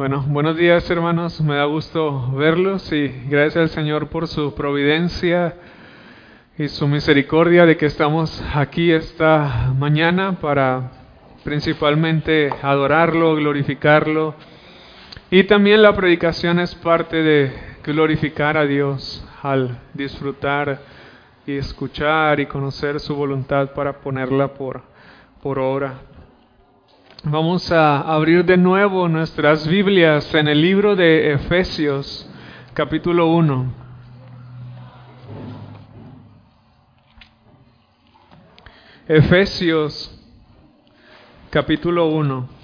Bueno, buenos días hermanos, me da gusto verlos y gracias al Señor por su providencia y su misericordia de que estamos aquí esta mañana para principalmente adorarlo, glorificarlo y también la predicación es parte de glorificar a Dios al disfrutar y escuchar y conocer su voluntad para ponerla por, por obra. Vamos a abrir de nuevo nuestras Biblias en el libro de Efesios, capítulo 1. Efesios, capítulo 1.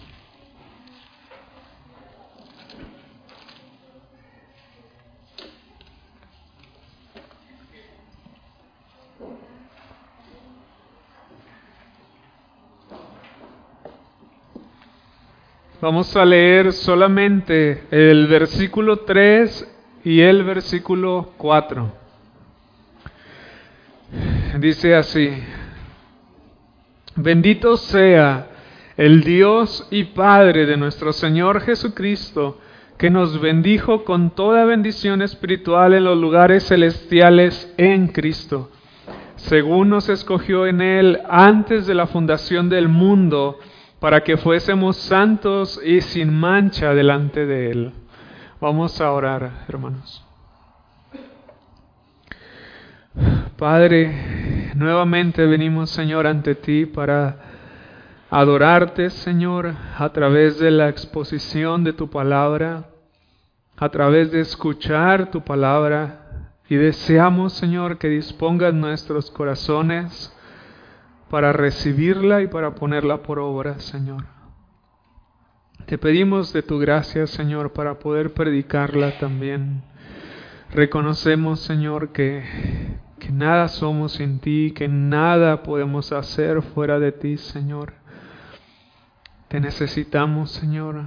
Vamos a leer solamente el versículo 3 y el versículo 4. Dice así, bendito sea el Dios y Padre de nuestro Señor Jesucristo, que nos bendijo con toda bendición espiritual en los lugares celestiales en Cristo, según nos escogió en Él antes de la fundación del mundo, para que fuésemos santos y sin mancha delante de Él. Vamos a orar, hermanos. Padre, nuevamente venimos, Señor, ante ti para adorarte, Señor, a través de la exposición de tu palabra, a través de escuchar tu palabra, y deseamos, Señor, que dispongas nuestros corazones para recibirla y para ponerla por obra, Señor. Te pedimos de tu gracia, Señor, para poder predicarla también. Reconocemos, Señor, que, que nada somos sin ti, que nada podemos hacer fuera de ti, Señor. Te necesitamos, Señor,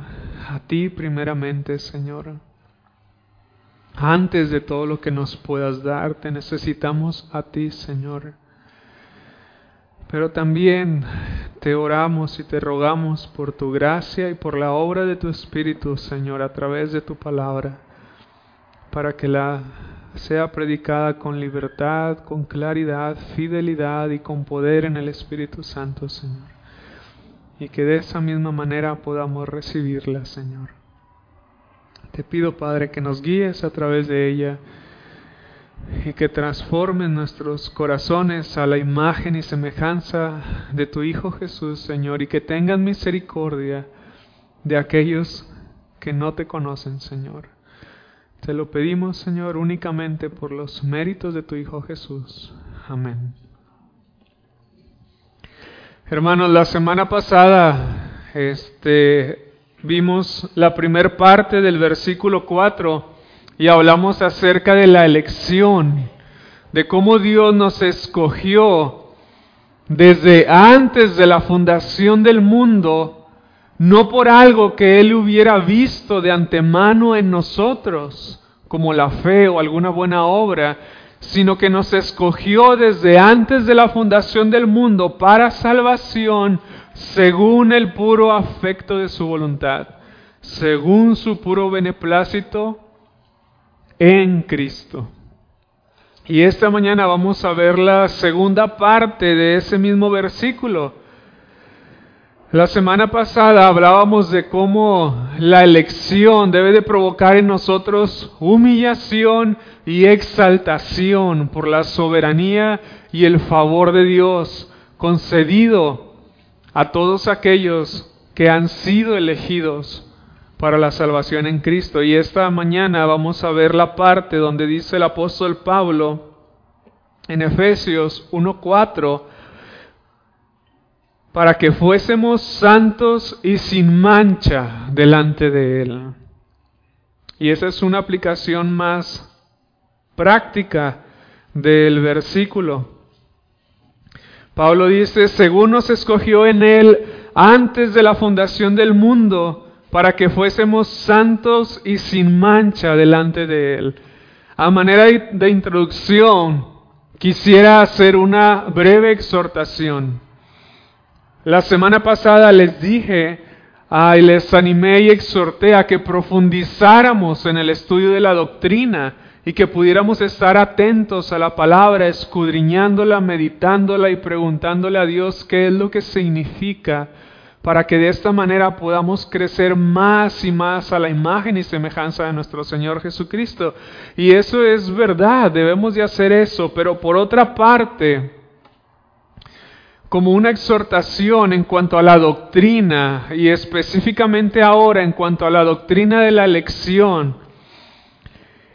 a ti primeramente, Señor. Antes de todo lo que nos puedas dar, te necesitamos a ti, Señor. Pero también te oramos y te rogamos por tu gracia y por la obra de tu Espíritu, Señor, a través de tu palabra, para que la sea predicada con libertad, con claridad, fidelidad y con poder en el Espíritu Santo, Señor. Y que de esa misma manera podamos recibirla, Señor. Te pido, Padre, que nos guíes a través de ella y que transformes nuestros corazones a la imagen y semejanza de tu Hijo Jesús, Señor, y que tengan misericordia de aquellos que no te conocen, Señor. Te lo pedimos, Señor, únicamente por los méritos de tu Hijo Jesús. Amén. Hermanos, la semana pasada este, vimos la primer parte del versículo 4 y hablamos acerca de la elección, de cómo Dios nos escogió desde antes de la fundación del mundo, no por algo que Él hubiera visto de antemano en nosotros, como la fe o alguna buena obra, sino que nos escogió desde antes de la fundación del mundo para salvación según el puro afecto de su voluntad, según su puro beneplácito en Cristo. Y esta mañana vamos a ver la segunda parte de ese mismo versículo. La semana pasada hablábamos de cómo la elección debe de provocar en nosotros humillación y exaltación por la soberanía y el favor de Dios concedido a todos aquellos que han sido elegidos para la salvación en Cristo. Y esta mañana vamos a ver la parte donde dice el apóstol Pablo en Efesios 1.4, para que fuésemos santos y sin mancha delante de Él. Y esa es una aplicación más práctica del versículo. Pablo dice, según nos escogió en Él antes de la fundación del mundo, para que fuésemos santos y sin mancha delante de Él. A manera de introducción, quisiera hacer una breve exhortación. La semana pasada les dije y les animé y exhorté a que profundizáramos en el estudio de la doctrina y que pudiéramos estar atentos a la palabra, escudriñándola, meditándola y preguntándole a Dios qué es lo que significa para que de esta manera podamos crecer más y más a la imagen y semejanza de nuestro Señor Jesucristo. Y eso es verdad, debemos de hacer eso, pero por otra parte, como una exhortación en cuanto a la doctrina y específicamente ahora en cuanto a la doctrina de la elección,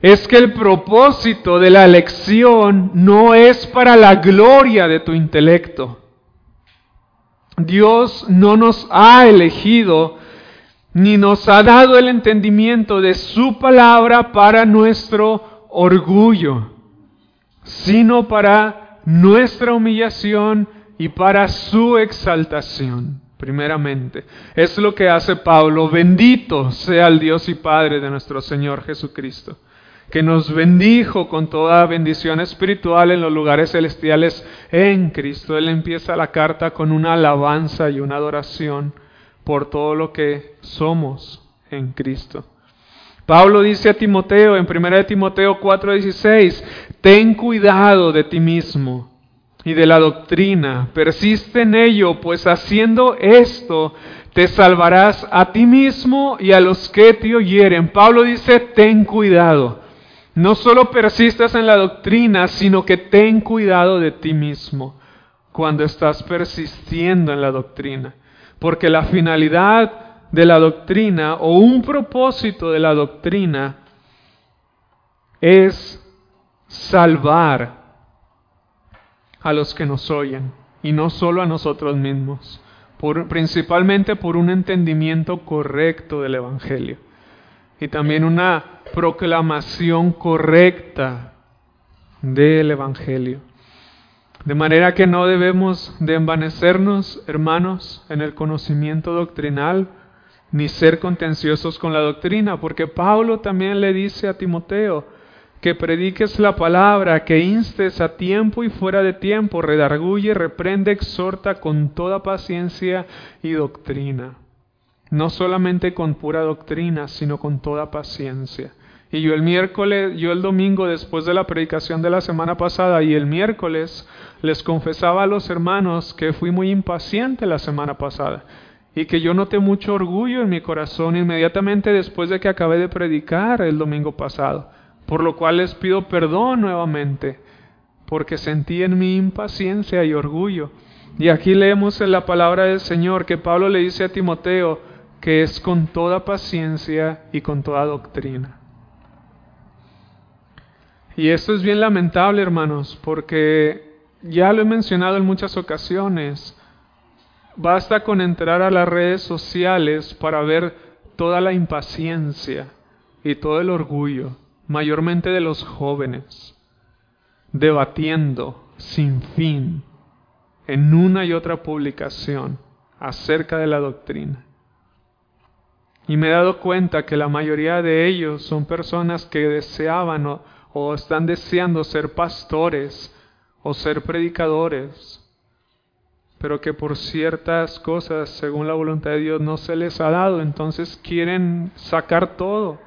es que el propósito de la elección no es para la gloria de tu intelecto. Dios no nos ha elegido ni nos ha dado el entendimiento de su palabra para nuestro orgullo, sino para nuestra humillación y para su exaltación, primeramente. Es lo que hace Pablo. Bendito sea el Dios y Padre de nuestro Señor Jesucristo que nos bendijo con toda bendición espiritual en los lugares celestiales en Cristo. Él empieza la carta con una alabanza y una adoración por todo lo que somos en Cristo. Pablo dice a Timoteo en 1 Timoteo 4:16, ten cuidado de ti mismo y de la doctrina, persiste en ello, pues haciendo esto te salvarás a ti mismo y a los que te oyeren. Pablo dice, ten cuidado. No solo persistas en la doctrina, sino que ten cuidado de ti mismo cuando estás persistiendo en la doctrina. Porque la finalidad de la doctrina o un propósito de la doctrina es salvar a los que nos oyen y no solo a nosotros mismos, principalmente por un entendimiento correcto del Evangelio y también una proclamación correcta del Evangelio. De manera que no debemos de envanecernos, hermanos, en el conocimiento doctrinal, ni ser contenciosos con la doctrina, porque Pablo también le dice a Timoteo que prediques la palabra, que instes a tiempo y fuera de tiempo, redarguye, reprende, exhorta con toda paciencia y doctrina no solamente con pura doctrina, sino con toda paciencia. Y yo el miércoles, yo el domingo después de la predicación de la semana pasada y el miércoles les confesaba a los hermanos que fui muy impaciente la semana pasada y que yo noté mucho orgullo en mi corazón inmediatamente después de que acabé de predicar el domingo pasado, por lo cual les pido perdón nuevamente, porque sentí en mi impaciencia y orgullo. Y aquí leemos en la palabra del Señor que Pablo le dice a Timoteo, que es con toda paciencia y con toda doctrina. Y esto es bien lamentable, hermanos, porque ya lo he mencionado en muchas ocasiones. Basta con entrar a las redes sociales para ver toda la impaciencia y todo el orgullo, mayormente de los jóvenes, debatiendo sin fin en una y otra publicación acerca de la doctrina. Y me he dado cuenta que la mayoría de ellos son personas que deseaban o, están deseando ser pastores o ser predicadores, pero que por ciertas cosas, según la voluntad de Dios, no se les ha dado. Entonces quieren sacar todo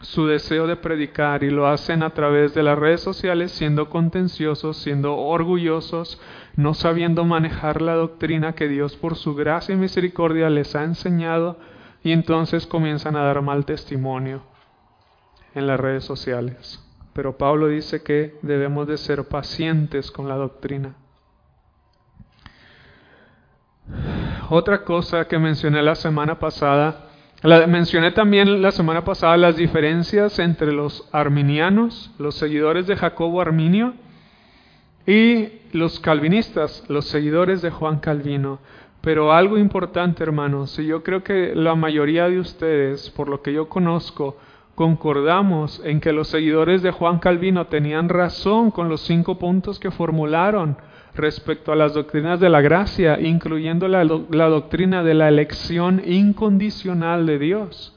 su deseo de predicar y lo hacen a través de las redes sociales siendo contenciosos, siendo orgullosos, no sabiendo manejar la doctrina que Dios por su gracia y misericordia les ha enseñado y entonces comienzan a dar mal testimonio en las redes sociales. Pero Pablo dice que debemos de ser pacientes con la doctrina. Otra cosa que mencioné la semana pasada, la, mencioné también la semana pasada las diferencias entre los arminianos, los seguidores de Jacobo Arminio, y los calvinistas, los seguidores de Juan Calvino. Pero algo importante, hermanos, y yo creo que la mayoría de ustedes, por lo que yo conozco, concordamos en que los seguidores de Juan Calvino tenían razón con los cinco puntos que formularon respecto a las doctrinas de la gracia, incluyendo la, doctrina de la elección incondicional de Dios.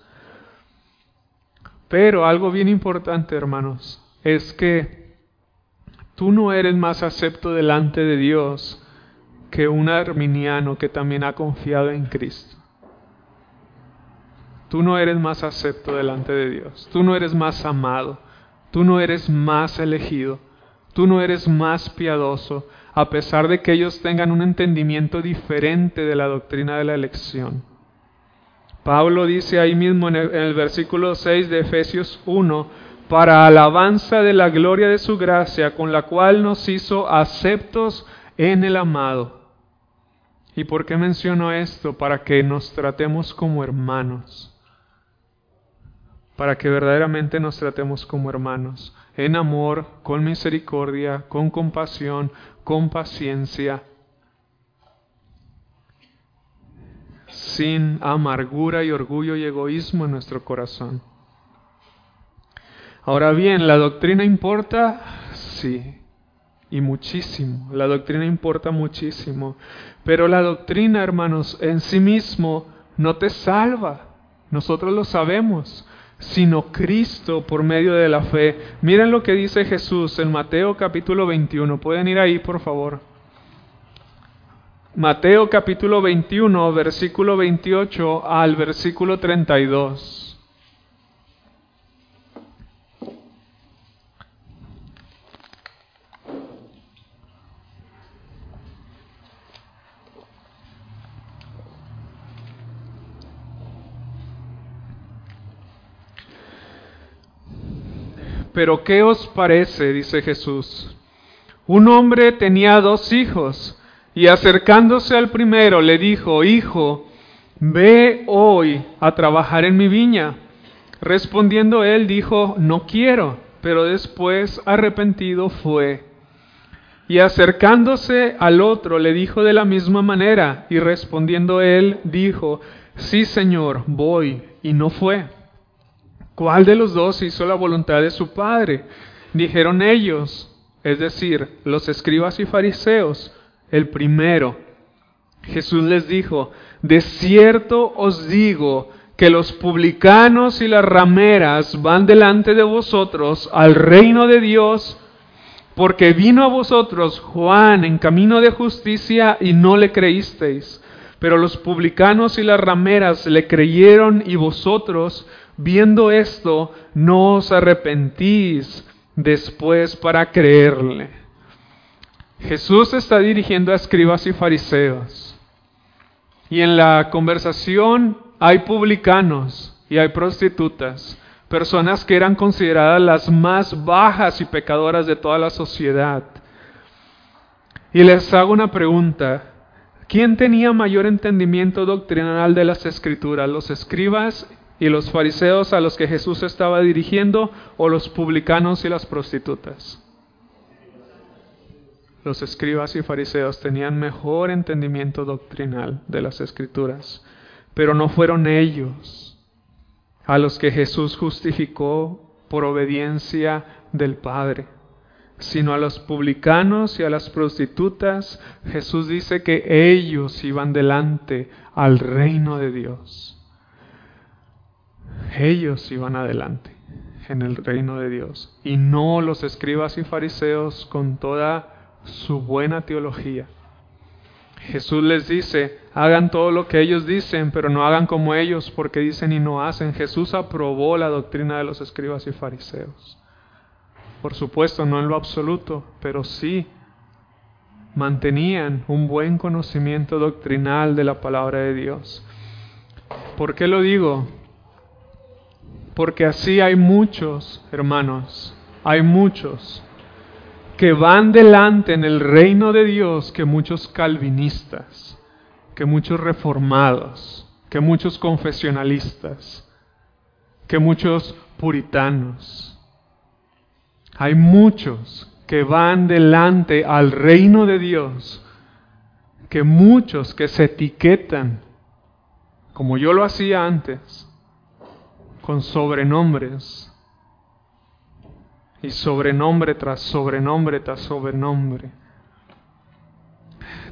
Pero algo bien importante, hermanos, es que tú no eres más acepto delante de Dios que un arminiano que también ha confiado en Cristo. Tú no eres más acepto delante de Dios. Tú no eres más amado. Tú no eres más elegido. Tú no eres más piadoso, a pesar de que ellos tengan un entendimiento diferente de la doctrina de la elección. Pablo dice ahí mismo en el, versículo 6 de Efesios 1, para alabanza de la gloria de su gracia, con la cual nos hizo aceptos en el amado. ¿Y por qué menciono esto? Para que nos tratemos como hermanos. Para que verdaderamente nos tratemos como hermanos. En amor, con misericordia, con compasión, con paciencia, sin amargura y orgullo y egoísmo en nuestro corazón. Ahora bien, ¿la doctrina importa? Sí, y muchísimo. La doctrina importa muchísimo. Pero la doctrina, hermanos, en sí mismo no te salva. Nosotros lo sabemos sino Cristo por medio de la fe. Miren lo que dice Jesús en Mateo capítulo 21. Pueden ir ahí, por favor. Mateo capítulo 21, versículo 28 al versículo 32. Pero ¿qué os parece? dice Jesús. Un hombre tenía dos hijos y acercándose al primero le dijo, Hijo, ve hoy a trabajar en mi viña. Respondiendo él dijo, No quiero, pero después arrepentido fue. Y acercándose al otro le dijo de la misma manera, y respondiendo él dijo, Sí, Señor, voy, y no fue. ¿Cuál de los dos hizo la voluntad de su Padre? Dijeron ellos, es decir, los escribas y fariseos el primero. Jesús les dijo, de cierto os digo que los publicanos y las rameras van delante de vosotros al reino de Dios, porque vino a vosotros Juan en camino de justicia y no le creísteis. Pero los publicanos y las rameras le creyeron y vosotros, viendo esto, no os arrepentís después para creerle. Jesús está dirigiendo a escribas y fariseos. Y en la conversación hay publicanos y hay prostitutas, personas que eran consideradas las más bajas y pecadoras de toda la sociedad. Y les hago una pregunta. ¿Quién tenía mayor entendimiento doctrinal de las escrituras? ¿Los escribas y los fariseos a los que Jesús estaba dirigiendo o los publicanos y las prostitutas? los escribas y fariseos tenían mejor entendimiento doctrinal de las escrituras, pero no fueron ellos a los que Jesús justificó por obediencia del Padre, sino a los publicanos y a las prostitutas. Jesús dice que ellos iban delante al reino de Dios. Ellos iban adelante en el reino de Dios y no los escribas y fariseos con toda su buena teología. Jesús les dice, hagan todo lo que ellos dicen, pero no hagan como ellos porque dicen y no hacen. Jesús aprobó la doctrina de los escribas y fariseos. Por supuesto, no en lo absoluto, pero sí mantenían un buen conocimiento doctrinal de la palabra de Dios. ¿Por qué lo digo? Porque así hay muchos, hermanos, hay muchos que van delante en el reino de Dios que muchos calvinistas, que muchos reformados, que muchos confesionalistas, que muchos puritanos. Hay muchos que van delante al reino de Dios, que muchos que se etiquetan, como yo lo hacía antes, con sobrenombres y sobrenombre tras sobrenombre tras sobrenombre.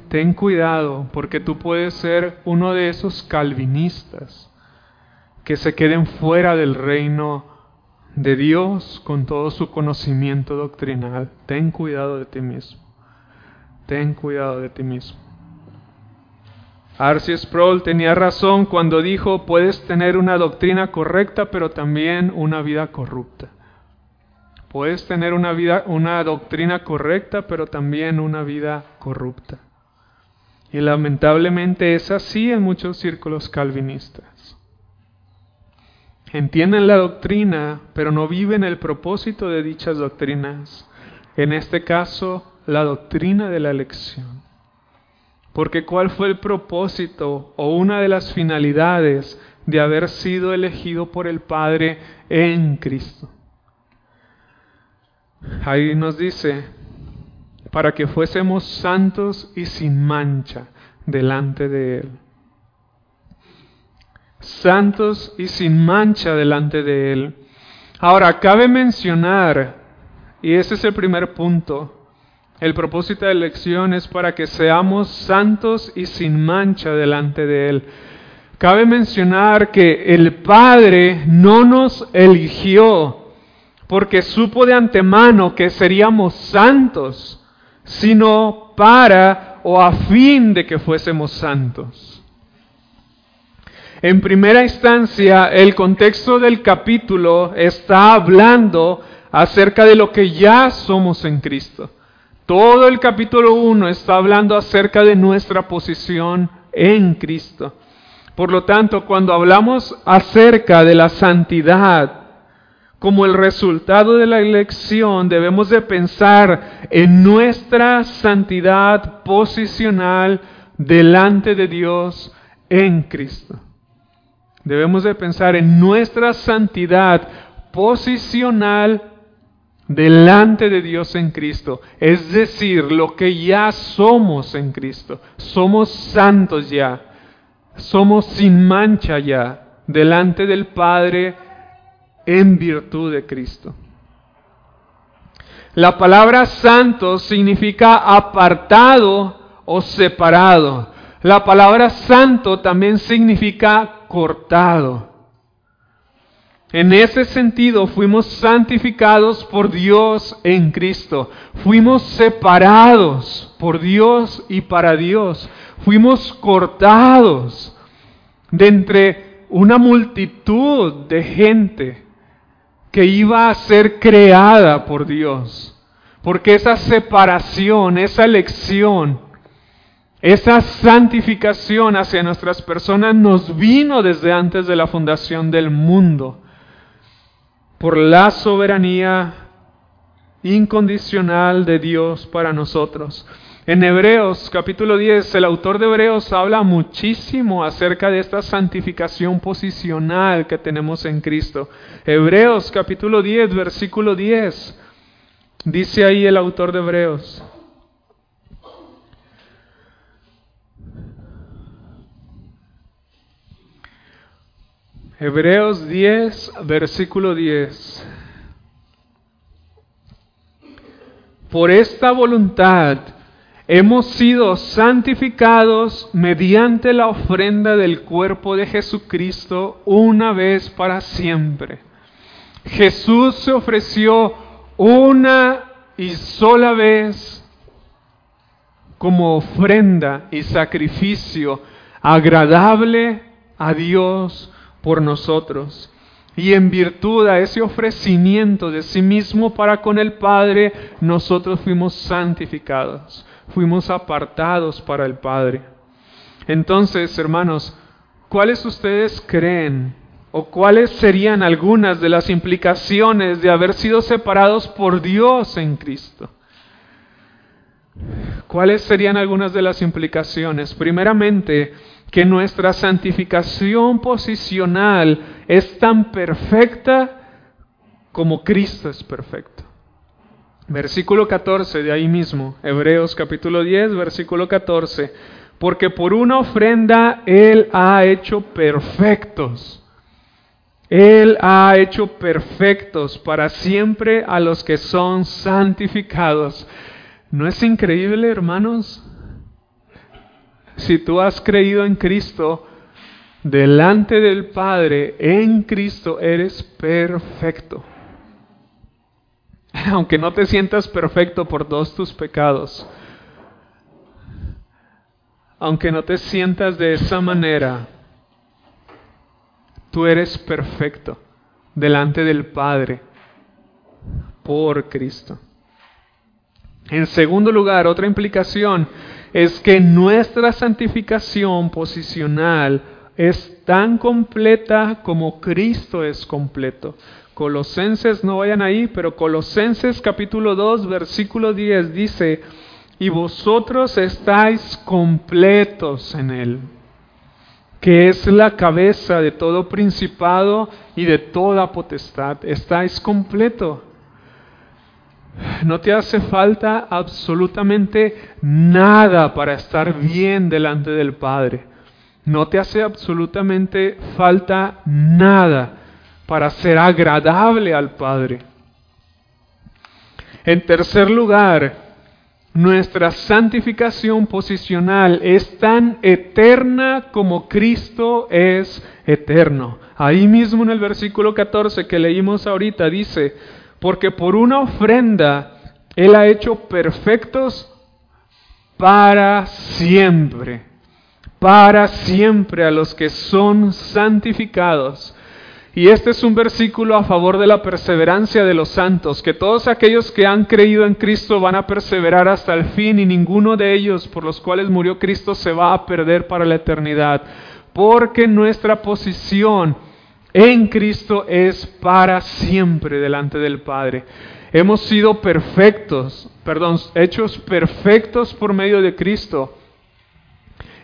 Ten cuidado porque tú puedes ser uno de esos calvinistas que se queden fuera del reino de Dios con todo su conocimiento doctrinal. Ten cuidado de ti mismo. Ten cuidado de ti mismo. Arce Sproul tenía razón cuando dijo, puedes tener una doctrina correcta, pero también una vida corrupta. Puedes tener una, vida, una doctrina correcta, pero también una vida corrupta. Y lamentablemente es así en muchos círculos calvinistas. Entienden la doctrina, pero no viven el propósito de dichas doctrinas. En este caso, la doctrina de la elección. Porque ¿cuál fue el propósito o una de las finalidades de haber sido elegido por el Padre en Cristo? Ahí nos dice, para que fuésemos santos y sin mancha delante de Él. Santos y sin mancha delante de Él. Ahora, cabe mencionar, y ese es el primer punto, el propósito de la elección es para que seamos santos y sin mancha delante de Él. Cabe mencionar que el Padre no nos eligió porque supo de antemano que seríamos santos, sino para o a fin de que fuésemos santos. En primera instancia, el contexto del capítulo está hablando acerca de lo que ya somos en Cristo. Todo el capítulo 1 está hablando acerca de nuestra posición en Cristo. Por lo tanto, cuando hablamos acerca de la santidad como el resultado de la elección, debemos de pensar en nuestra santidad posicional delante de Dios en Cristo. Debemos de pensar en nuestra santidad posicional delante de Dios en Cristo, es decir, lo que ya somos en Cristo. Somos santos ya, somos sin mancha ya, delante del Padre en virtud de Cristo. La palabra santo significa apartado o separado. La palabra santo también significa cortado. En ese sentido, fuimos santificados por Dios en Cristo. Fuimos separados por Dios y para Dios. Fuimos cortados de entre una multitud de gente que iba a ser creada por Dios. Porque esa separación, esa elección, esa santificación hacia nuestras personas nos vino desde antes de la fundación del mundo por la soberanía incondicional de Dios para nosotros. En Hebreos capítulo 10, el autor de Hebreos habla muchísimo acerca de esta santificación posicional que tenemos en Cristo. Hebreos capítulo 10, versículo 10, dice ahí el autor de Hebreos. Hebreos 10, versículo 10. Por esta voluntad hemos sido santificados mediante la ofrenda del cuerpo de Jesucristo una vez para siempre. Jesús se ofreció una y sola vez como ofrenda y sacrificio agradable a Dios por nosotros. Y en virtud a ese ofrecimiento de sí mismo para con el Padre, nosotros fuimos santificados, fuimos apartados para el Padre. Entonces, hermanos, ¿cuáles ustedes creen o cuáles serían algunas de las implicaciones de haber sido separados por Dios en Cristo? ¿Cuáles serían algunas de las implicaciones? Primeramente, que nuestra santificación posicional es tan perfecta como Cristo es perfecto. Versículo 14 de ahí mismo, Hebreos capítulo 10, versículo 14, porque por una ofrenda Él ha hecho perfectos. Él ha hecho perfectos para siempre a los que son santificados. ¿No es increíble, hermanos? Si tú has creído en Cristo, delante del Padre, en Cristo, eres perfecto. Aunque no te sientas perfecto por todos tus pecados. aunque no te sientas de esa manera, tú eres perfecto delante del Padre por Cristo. En segundo lugar, otra implicación es que nuestra santificación posicional es tan completa como Cristo es completo. Colosenses, no vayan ahí, pero Colosenses capítulo 2, versículo 10 dice, y vosotros estáis completos en Él, que es la cabeza de todo principado y de toda potestad. Estáis completo. No te hace falta absolutamente nada para estar bien delante del Padre. No te hace absolutamente falta nada para ser agradable al Padre. En tercer lugar, nuestra santificación posicional es tan eterna como Cristo es eterno. Ahí mismo en el versículo 14 que leímos ahorita dice, porque por una ofrenda Él ha hecho perfectos para siempre, para siempre a los que son santificados. Y este es un versículo a favor de la perseverancia de los santos, que todos aquellos que han creído en Cristo van a perseverar hasta el fin y ninguno de ellos por los cuales murió Cristo se va a perder para la eternidad, porque nuestra posición en Cristo es para siempre delante del Padre. Hemos sido perfectos, perdón, hechos perfectos por medio de Cristo.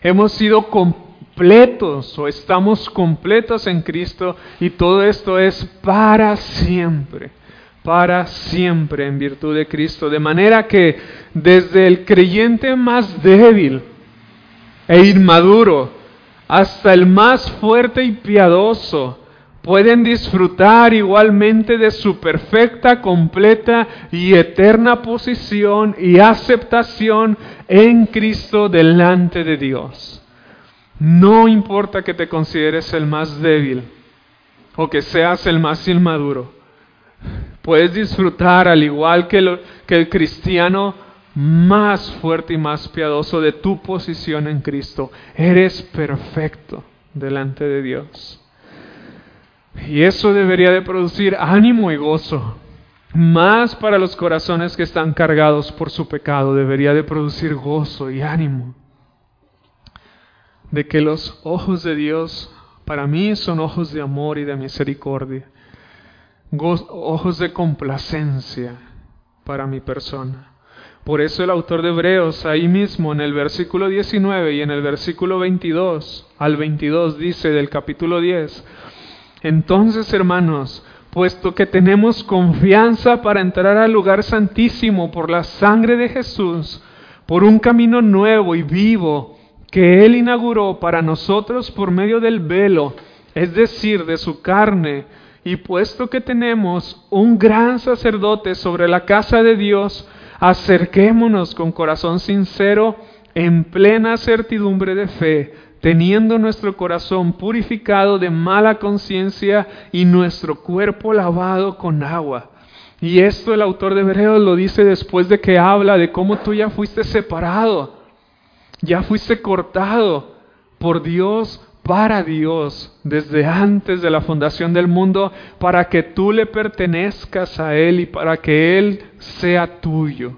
Hemos sido completos o estamos completos en Cristo y todo esto es para siempre, para siempre en virtud de Cristo. De manera que desde el creyente más débil e inmaduro hasta el más fuerte y piadoso, pueden disfrutar igualmente de su perfecta, completa y eterna posición y aceptación en Cristo delante de Dios. No importa que te consideres el más débil o que seas el más inmaduro. Puedes disfrutar al igual que, que el cristiano más fuerte y más piadoso de tu posición en Cristo. Eres perfecto delante de Dios. Y eso debería de producir ánimo y gozo. Más para los corazones que están cargados por su pecado, debería de producir gozo y ánimo de que los ojos de Dios para mí son ojos de amor y de misericordia, ojos de complacencia para mi persona. Por eso el autor de Hebreos ahí mismo en el versículo 19 y en el versículo 22 al 22 dice del capítulo 10, entonces hermanos, puesto que tenemos confianza para entrar al lugar santísimo por la sangre de Jesús, por un camino nuevo y vivo, que Él inauguró para nosotros por medio del velo, es decir, de su carne, y puesto que tenemos un gran sacerdote sobre la casa de Dios, acerquémonos con corazón sincero, en plena certidumbre de fe, teniendo nuestro corazón purificado de mala conciencia y nuestro cuerpo lavado con agua. Y esto el autor de Hebreos lo dice después de que habla de cómo tú ya fuiste separado ya fuiste cortado por Dios para Dios desde antes de la fundación del mundo para que tú le pertenezcas a Él y para que Él sea tuyo,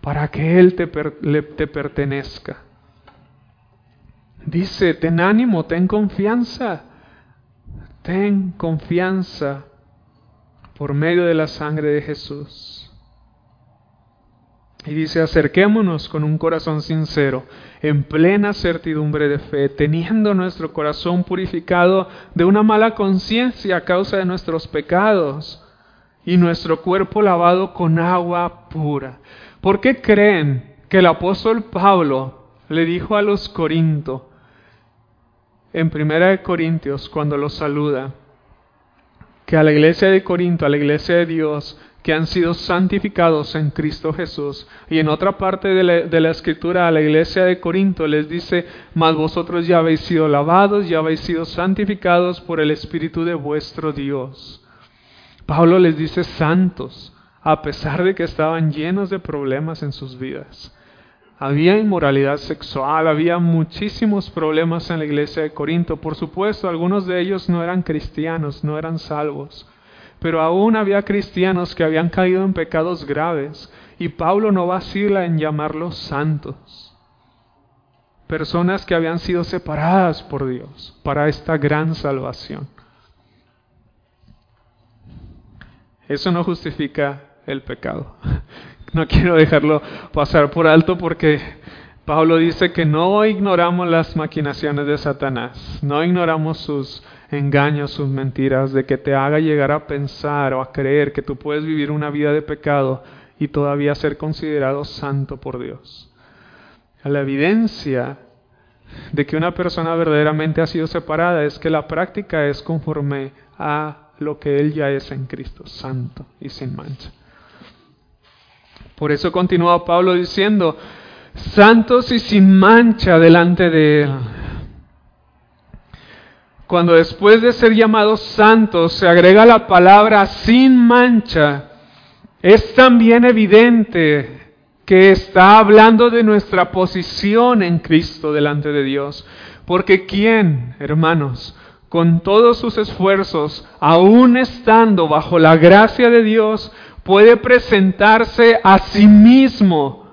para que Él te, te pertenezca. Dice, ten ánimo, ten confianza, ten confianza por medio de la sangre de Jesús. Y dice, acerquémonos con un corazón sincero, en plena certidumbre de fe, teniendo nuestro corazón purificado de una mala conciencia a causa de nuestros pecados y nuestro cuerpo lavado con agua pura. ¿Por qué creen que el apóstol Pablo le dijo a los Corintios, en Primera de Corintios, cuando los saluda, que a la iglesia de Corinto, a la iglesia de Dios, que han sido santificados en Cristo Jesús. Y en otra parte de la, escritura a la iglesia de Corinto les dice, mas vosotros ya habéis sido lavados, ya habéis sido santificados por el Espíritu de vuestro Dios. Pablo les dice santos, a pesar de que estaban llenos de problemas en sus vidas. Había inmoralidad sexual, había muchísimos problemas en la iglesia de Corinto. Por supuesto, algunos de ellos no eran cristianos, no eran salvos. Pero aún había cristianos que habían caído en pecados graves y Pablo no vacila en llamarlos santos. Personas que habían sido separadas por Dios para esta gran salvación. Eso no justifica el pecado. No quiero dejarlo pasar por alto porque Pablo dice que no ignoramos las maquinaciones de Satanás, no ignoramos sus engaños, sus mentiras, de que te haga llegar a pensar o a creer que tú puedes vivir una vida de pecado y todavía ser considerado santo por Dios. La evidencia de que una persona verdaderamente ha sido separada es que la práctica es conforme a lo que él ya es en Cristo, santo y sin mancha. Por eso continúa Pablo diciendo, santos y sin mancha delante de Él. Cuando después de ser llamados santos se agrega la palabra sin mancha, es también evidente que está hablando de nuestra posición en Cristo delante de Dios. Porque ¿quién, hermanos, con todos sus esfuerzos, aún estando bajo la gracia de Dios, puede presentarse a sí mismo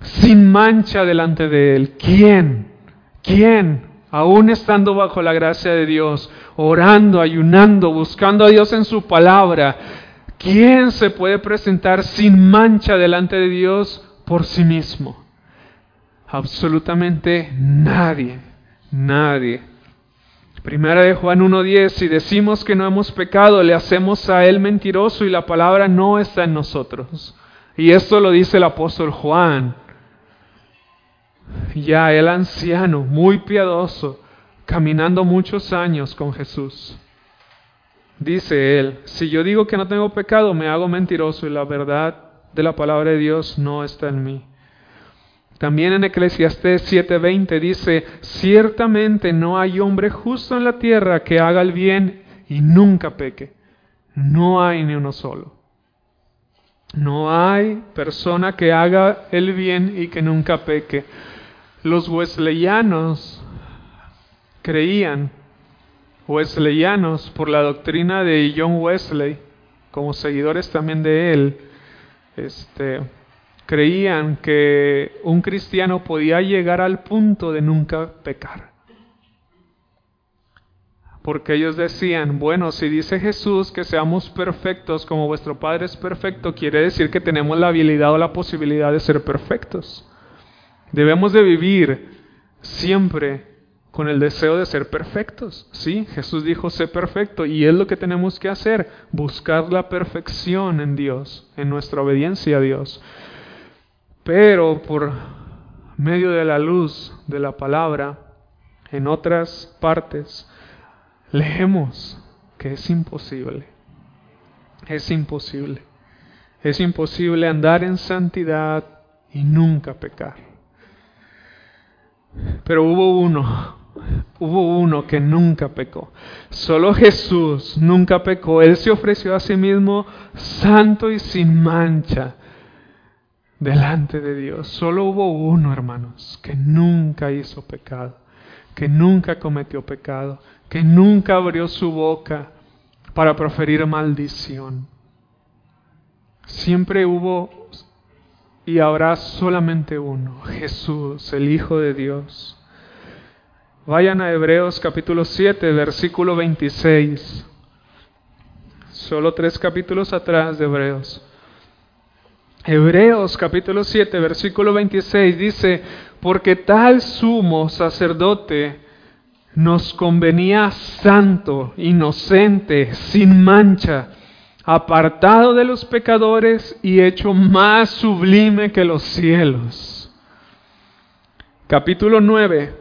sin mancha delante de Él. ¿Quién? ¿Quién? Aún estando bajo la gracia de Dios, orando, ayunando, buscando a Dios en su palabra, ¿quién se puede presentar sin mancha delante de Dios por sí mismo? Absolutamente nadie, nadie. Primera de Juan 1.10, si decimos que no hemos pecado, le hacemos a él mentiroso y la palabra no está en nosotros. Y esto lo dice el apóstol Juan. Ya el anciano, muy piadoso, caminando muchos años con Jesús. Dice él, si yo digo que no tengo pecado, me hago mentiroso y la verdad de la palabra de Dios no está en mí. También en Eclesiastés 7:20 dice, ciertamente no hay hombre justo en la tierra que haga el bien y nunca peque. No hay ni uno solo. No hay persona que haga el bien y que nunca peque. Los wesleyanos creían, wesleyanos por la doctrina de John Wesley, como seguidores también de él, este, creían que un cristiano podía llegar al punto de nunca pecar. Porque ellos decían, bueno, si dice Jesús que seamos perfectos como vuestro Padre es perfecto, quiere decir que tenemos la habilidad o la posibilidad de ser perfectos. Debemos de vivir siempre con el deseo de ser perfectos. Sí, Jesús dijo, sé perfecto y es lo que tenemos que hacer, buscar la perfección en Dios, en nuestra obediencia a Dios. Pero por medio de la luz de la palabra, en otras partes, leemos que es imposible. Es imposible. Es imposible andar en santidad y nunca pecar. Pero hubo uno, hubo uno que nunca pecó. Solo Jesús nunca pecó. Él se ofreció a sí mismo santo y sin mancha delante de Dios. Solo hubo uno, hermanos, que nunca hizo pecado, que nunca cometió pecado, que nunca abrió su boca para proferir maldición. Siempre hubo y habrá solamente uno, Jesús, el Hijo de Dios. Vayan a Hebreos capítulo 7, versículo 26. Solo tres capítulos atrás de Hebreos. Hebreos capítulo 7, versículo 26 dice, porque tal sumo sacerdote nos convenía santo, inocente, sin mancha, apartado de los pecadores y hecho más sublime que los cielos. Capítulo 9,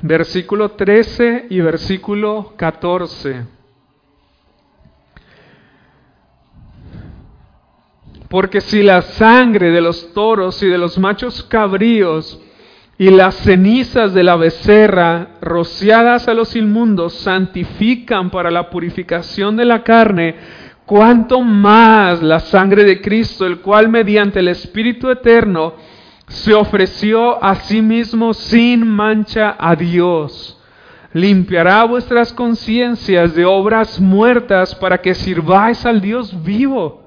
versículo 13 y versículo 14. Porque si la sangre de los toros y de los machos cabríos y las cenizas de la becerra rociadas a los inmundos santifican para la purificación de la carne, cuánto más la sangre de Cristo, el cual mediante el Espíritu Eterno se ofreció a sí mismo sin mancha a Dios. Limpiará vuestras conciencias de obras muertas para que sirváis al Dios vivo.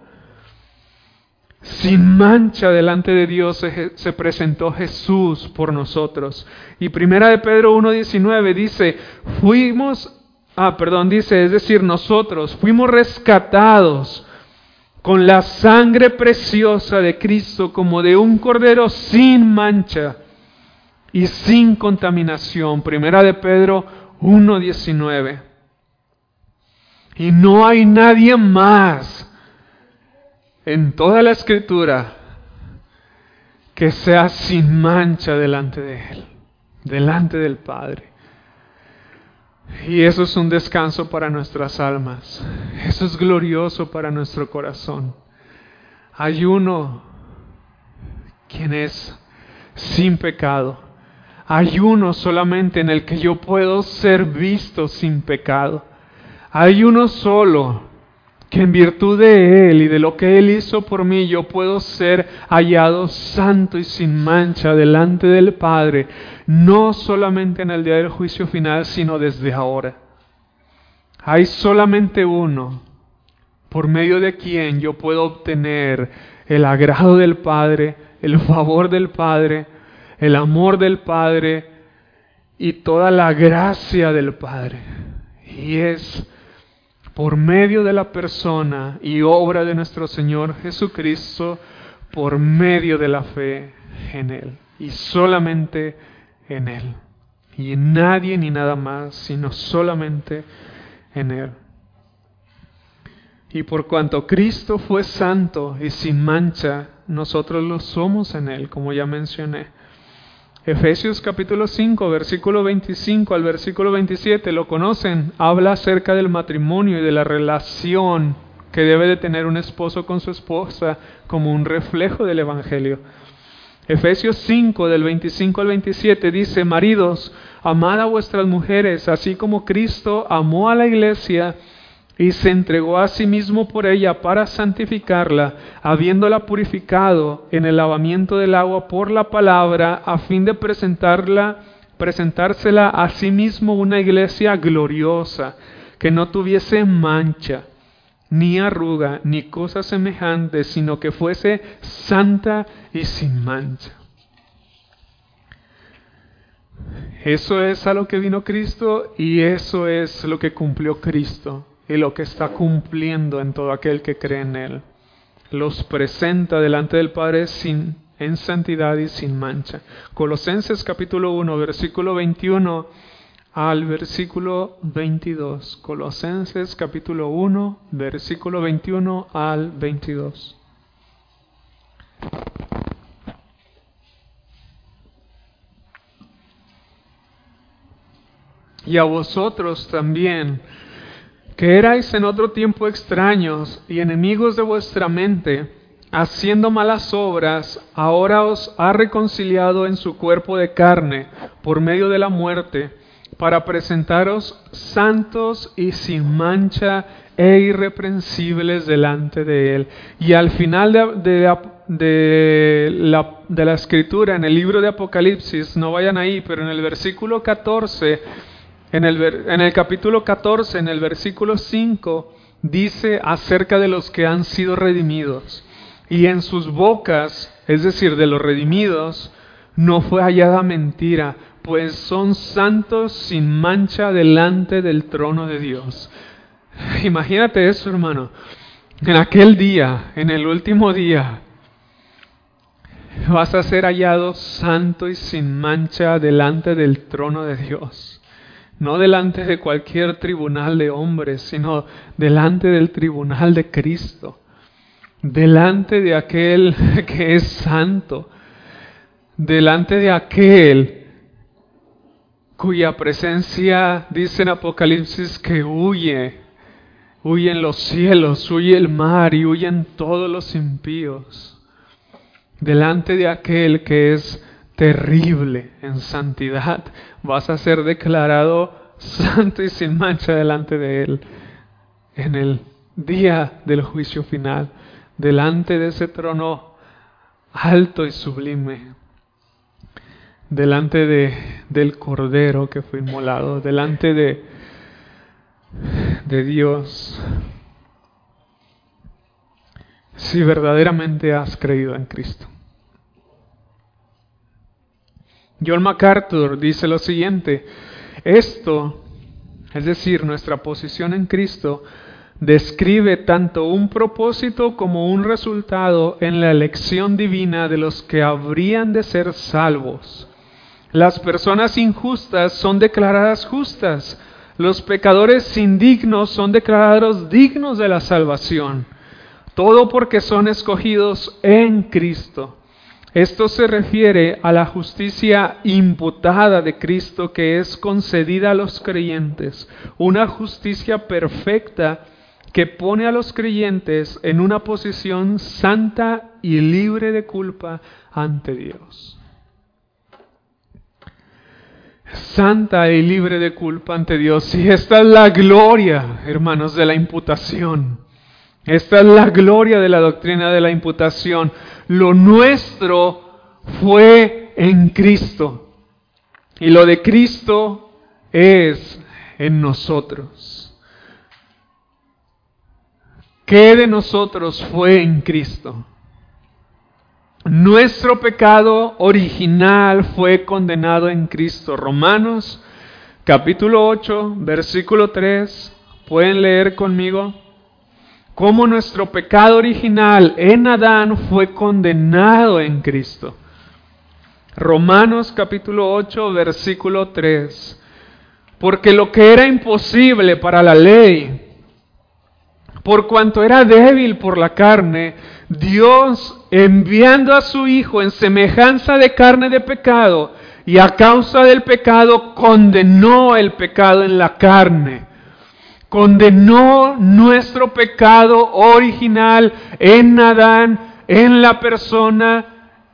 Sin mancha delante de Dios se, presentó Jesús por nosotros. Y primera de Pedro 1.19 dice, fuimos Ah, perdón, dice, es decir, nosotros fuimos rescatados con la sangre preciosa de Cristo como de un cordero sin mancha y sin contaminación. Primera de Pedro 1.19. Y no hay nadie más en toda la escritura que sea sin mancha delante de Él, delante del Padre. Y eso es un descanso para nuestras almas. Eso es glorioso para nuestro corazón. Hay uno quien es sin pecado. Hay uno solamente en el que yo puedo ser visto sin pecado. Hay uno solo que en virtud de Él y de lo que Él hizo por mí yo puedo ser hallado santo y sin mancha delante del Padre, no solamente en el día del juicio final, sino desde ahora. Hay solamente uno por medio de quien yo puedo obtener el agrado del Padre, el favor del Padre, el amor del Padre y toda la gracia del Padre. Y es por medio de la persona y obra de nuestro Señor Jesucristo, por medio de la fe en Él y solamente en Él. Y en nadie ni nada más, sino solamente en Él. Y por cuanto Cristo fue santo y sin mancha, nosotros lo somos en Él, como ya mencioné. Efesios capítulo 5, versículo 25 al versículo 27, lo conocen, habla acerca del matrimonio y de la relación que debe de tener un esposo con su esposa como un reflejo del Evangelio. Efesios 5 del 25 al 27 dice, Maridos, amad a vuestras mujeres, así como Cristo amó a la iglesia y se entregó a sí mismo por ella para santificarla, habiéndola purificado en el lavamiento del agua por la palabra, a fin de presentarla, presentársela a sí mismo una iglesia gloriosa, que no tuviese mancha, ni arruga, ni cosa semejante, sino que fuese santa y sin mancha. Eso es a lo que vino Cristo y eso es lo que cumplió Cristo y lo que está cumpliendo en todo aquel que cree en Él. Los presenta delante del Padre sin, en santidad y sin mancha. Colosenses capítulo 1, versículo 21 al versículo 22. Colosenses capítulo 1, versículo 21 al 22. Y a vosotros también que erais en otro tiempo extraños y enemigos de vuestra mente, haciendo malas obras, ahora os ha reconciliado en su cuerpo de carne por medio de la muerte, para presentaros santos y sin mancha e irreprensibles delante de Él. Y al final de, de, la, de la escritura, en el libro de Apocalipsis, no vayan ahí, pero en el versículo 14, en el, capítulo 14, en el versículo 5, dice acerca de los que han sido redimidos. Y en sus bocas, es decir, de los redimidos, no fue hallada mentira, pues son santos sin mancha delante del trono de Dios. Imagínate eso, hermano. En aquel día, en el último día, vas a ser hallado santo y sin mancha delante del trono de Dios no delante de cualquier tribunal de hombres, sino delante del tribunal de Cristo, delante de aquel que es santo, delante de aquel cuya presencia, dice en Apocalipsis, que huye, huyen los cielos, huye el mar y huyen todos los impíos, delante de aquel que es terrible en santidad, vas a ser declarado santo y sin mancha delante de Él en el día del juicio final, delante de ese trono alto y sublime, delante de, del Cordero que fue inmolado, delante de, de Dios. Si verdaderamente has creído en Cristo. John MacArthur dice lo siguiente, esto, es decir, nuestra posición en Cristo, describe tanto un propósito como un resultado en la elección divina de los que habrían de ser salvos. Las personas injustas son declaradas justas, los pecadores indignos son declarados dignos de la salvación, todo porque son escogidos en Cristo. Esto se refiere a la justicia imputada de Cristo que es concedida a los creyentes, una justicia perfecta que pone a los creyentes en una posición santa y libre de culpa ante Dios. Santa y libre de culpa ante Dios. Y esta es la gloria, hermanos, de la imputación. Esta es la gloria de la doctrina de la imputación lo nuestro fue en Cristo. Y lo de Cristo es en nosotros. ¿Qué de nosotros fue en Cristo? Nuestro pecado original fue condenado en Cristo. Romanos capítulo 8, versículo 3. ¿Pueden leer conmigo? Cómo nuestro pecado original en Adán fue condenado en Cristo. Romanos capítulo 8, versículo 3. Porque lo que era imposible para la ley, por cuanto era débil por la carne, Dios enviando a su Hijo en semejanza de carne de pecado, y a causa del pecado condenó el pecado en la carne condenó nuestro pecado original en Adán, en la persona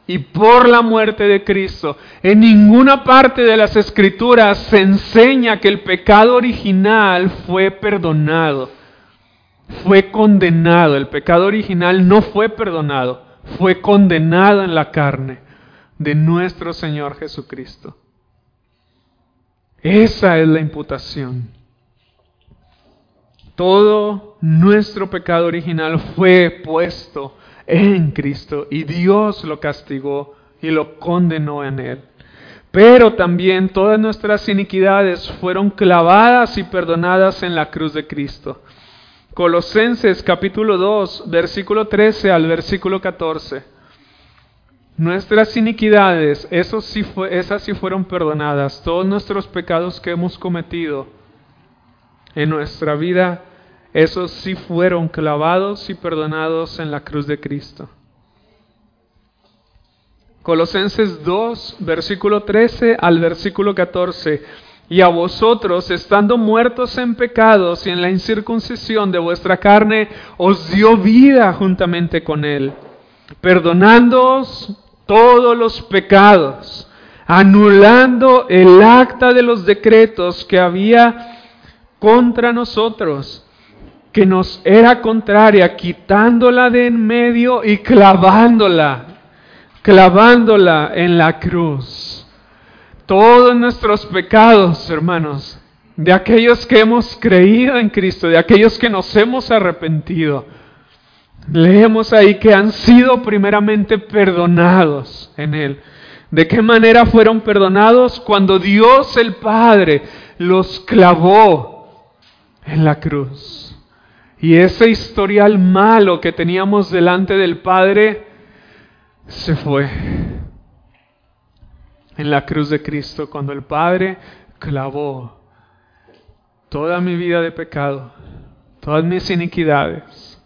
y por la muerte de Cristo. En ninguna parte de las escrituras se enseña que el pecado original fue perdonado, fue condenado. El pecado original no fue perdonado, fue condenado en la carne de nuestro Señor Jesucristo. Esa es la imputación. Todo nuestro pecado original fue puesto en Cristo y Dios lo castigó y lo condenó en él. Pero también todas nuestras iniquidades fueron clavadas y perdonadas en la cruz de Cristo. Colosenses capítulo 2, versículo 13 al versículo 14. Nuestras iniquidades, fue, esas sí fueron perdonadas. Todos nuestros pecados que hemos cometido en nuestra vida, esos sí fueron clavados y perdonados en la cruz de Cristo. Colosenses 2, versículo 13 al versículo 14. Y a vosotros, estando muertos en pecados y en la incircuncisión de vuestra carne, os dio vida juntamente con Él, perdonándoos todos los pecados, anulando el acta de los decretos que había contra nosotros, que nos era contraria, quitándola de en medio y clavándola, clavándola en la cruz. Todos nuestros pecados, hermanos, de aquellos que hemos creído en Cristo, de aquellos que nos hemos arrepentido, leemos ahí que han sido primeramente perdonados en Él. ¿De qué manera fueron perdonados? Cuando Dios el Padre los clavó en la cruz. Y ese historial malo que teníamos delante del Padre se fue en la cruz de Cristo cuando el Padre clavó toda mi vida de pecado, todas mis iniquidades,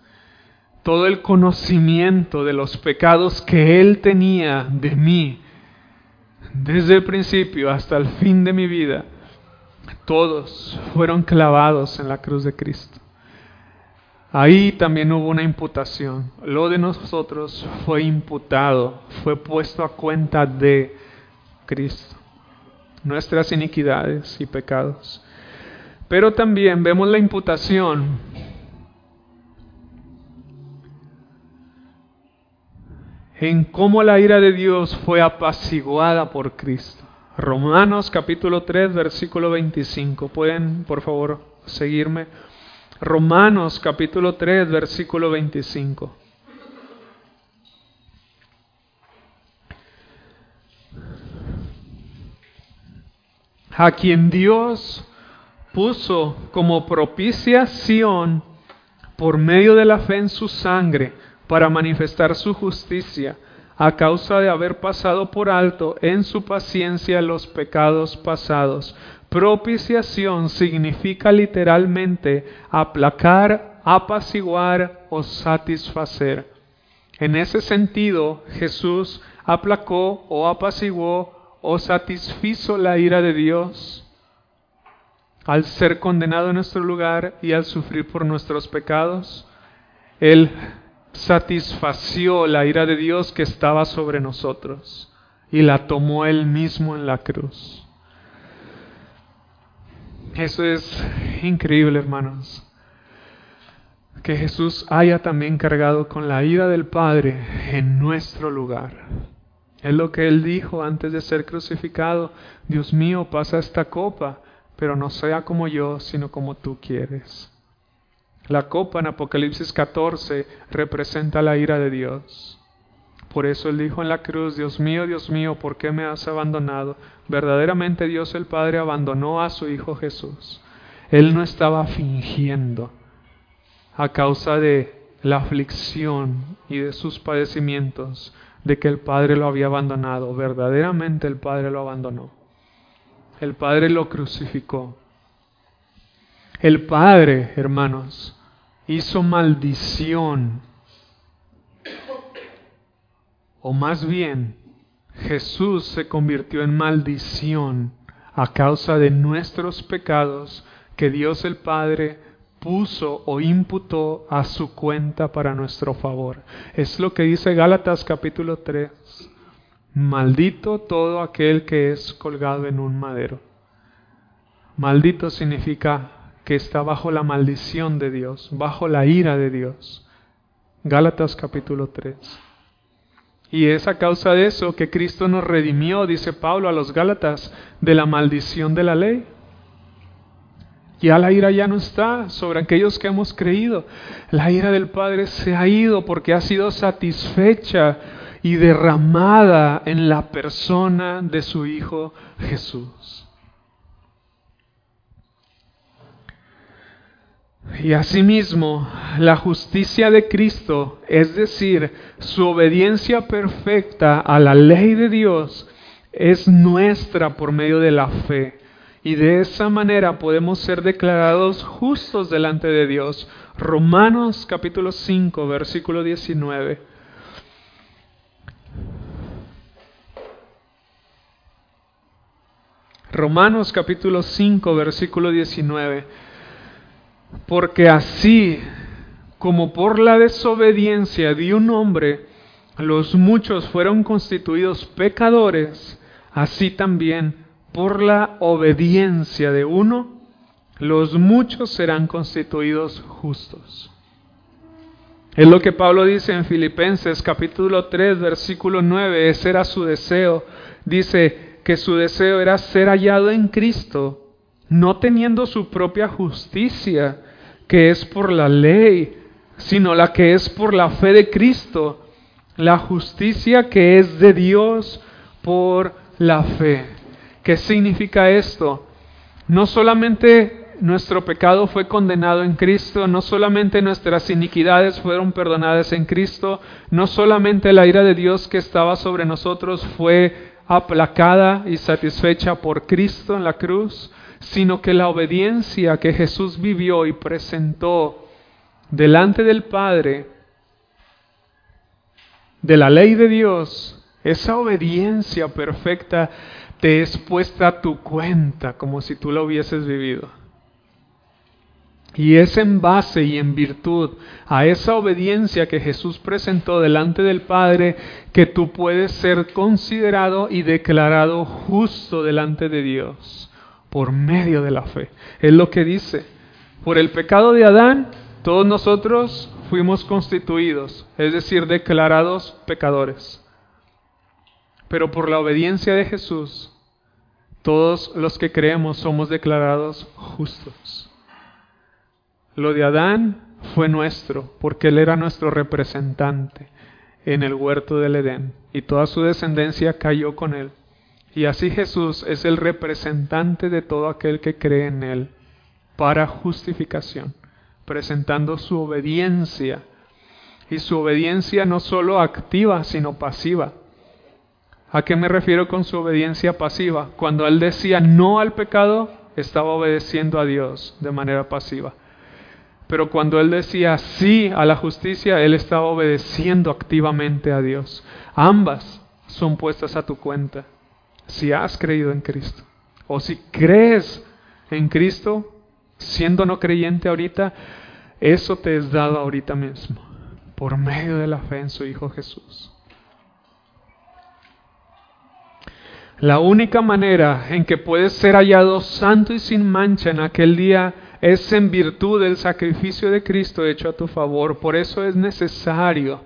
todo el conocimiento de los pecados que Él tenía de mí desde el principio hasta el fin de mi vida todos fueron clavados en la cruz de Cristo. Ahí también hubo una imputación. Lo de nosotros fue imputado, fue puesto a cuenta de Cristo. Nuestras iniquidades y pecados. Pero también vemos la imputación en cómo la ira de Dios fue apaciguada por Cristo. Romanos capítulo 3, versículo 25. ¿Pueden, por favor, seguirme? Romanos capítulo 3, versículo 25. A quien Dios puso como propiciación por medio de la fe en su sangre para manifestar su justicia a causa de haber pasado por alto en su paciencia los pecados pasados. Propiciación significa literalmente aplacar, apaciguar o satisfacer. En ese sentido, Jesús aplacó o apaciguó o satisfizo la ira de Dios al ser condenado en nuestro lugar y al sufrir por nuestros pecados. Él satisfació la ira de Dios que estaba sobre nosotros y la tomó él mismo en la cruz. Eso es increíble, hermanos. Que Jesús haya también cargado con la ira del Padre en nuestro lugar. Es lo que él dijo antes de ser crucificado. Dios mío, pasa esta copa, pero no sea como yo, sino como tú quieres. La copa en Apocalipsis 14 representa la ira de Dios. Por eso él dijo en la cruz, Dios mío, Dios mío, ¿por qué me has abandonado? Verdaderamente Dios el Padre abandonó a su Hijo Jesús. Él no estaba fingiendo a causa de la aflicción y de sus padecimientos de que el Padre lo había abandonado. Verdaderamente el Padre lo abandonó. El Padre lo crucificó. El Padre, hermanos, hizo maldición. O más bien, Jesús se convirtió en maldición a causa de nuestros pecados que Dios el Padre puso o imputó a su cuenta para nuestro favor. Es lo que dice Gálatas capítulo 3. Maldito todo aquel que es colgado en un madero. Maldito significa que está bajo la maldición de Dios, bajo la ira de Dios. Gálatas capítulo 3. Y es a causa de eso que Cristo nos redimió, dice Pablo a los Gálatas, de la maldición de la ley. Ya la ira ya no está sobre aquellos que hemos creído. La ira del Padre se ha ido porque ha sido satisfecha y derramada en la persona de su Hijo Jesús. Y asimismo, la justicia de Cristo, es decir, su obediencia perfecta a la ley de Dios, es nuestra por medio de la fe. Y de esa manera podemos ser declarados justos delante de Dios. Romanos capítulo 5, versículo 19. Romanos capítulo 5, versículo 19 porque así como por la desobediencia de un hombre los muchos fueron constituidos pecadores, así también por la obediencia de uno los muchos serán constituidos justos. Es lo que Pablo dice en Filipenses capítulo 3 versículo 9, ese era su deseo. Dice que su deseo era ser hallado en Cristo no teniendo su propia justicia, que es por la ley, sino la que es por la fe de Cristo, la justicia que es de Dios por la fe. ¿Qué significa esto? No solamente nuestro pecado fue condenado en Cristo, no solamente nuestras iniquidades fueron perdonadas en Cristo, no solamente la ira de Dios que estaba sobre nosotros fue aplacada y satisfecha por Cristo en la cruz, sino que la obediencia que Jesús vivió y presentó delante del Padre, de la ley de Dios, esa obediencia perfecta te es puesta a tu cuenta como si tú la hubieses vivido. Y es en base y en virtud a esa obediencia que Jesús presentó delante del Padre que tú puedes ser considerado y declarado justo delante de Dios por medio de la fe. Es lo que dice. Por el pecado de Adán, todos nosotros fuimos constituidos, es decir, declarados pecadores. Pero por la obediencia de Jesús, todos los que creemos somos declarados justos. Lo de Adán fue nuestro, porque él era nuestro representante en el huerto del Edén, y toda su descendencia cayó con él. Y así Jesús es el representante de todo aquel que cree en él para justificación, presentando su obediencia. Y su obediencia no solo activa, sino pasiva. ¿A qué me refiero con su obediencia pasiva? Cuando él decía no al pecado, estaba obedeciendo a Dios de manera pasiva. Pero cuando él decía sí a la justicia, él estaba obedeciendo activamente a Dios. Ambas son puestas a tu cuenta si has creído en Cristo. O si crees en Cristo, siendo no creyente ahorita, eso te es dado ahorita mismo, por medio de la fe en su Hijo Jesús. La única manera en que puedes ser hallado santo y sin mancha en aquel día es en virtud del sacrificio de Cristo hecho a tu favor. Por eso es necesario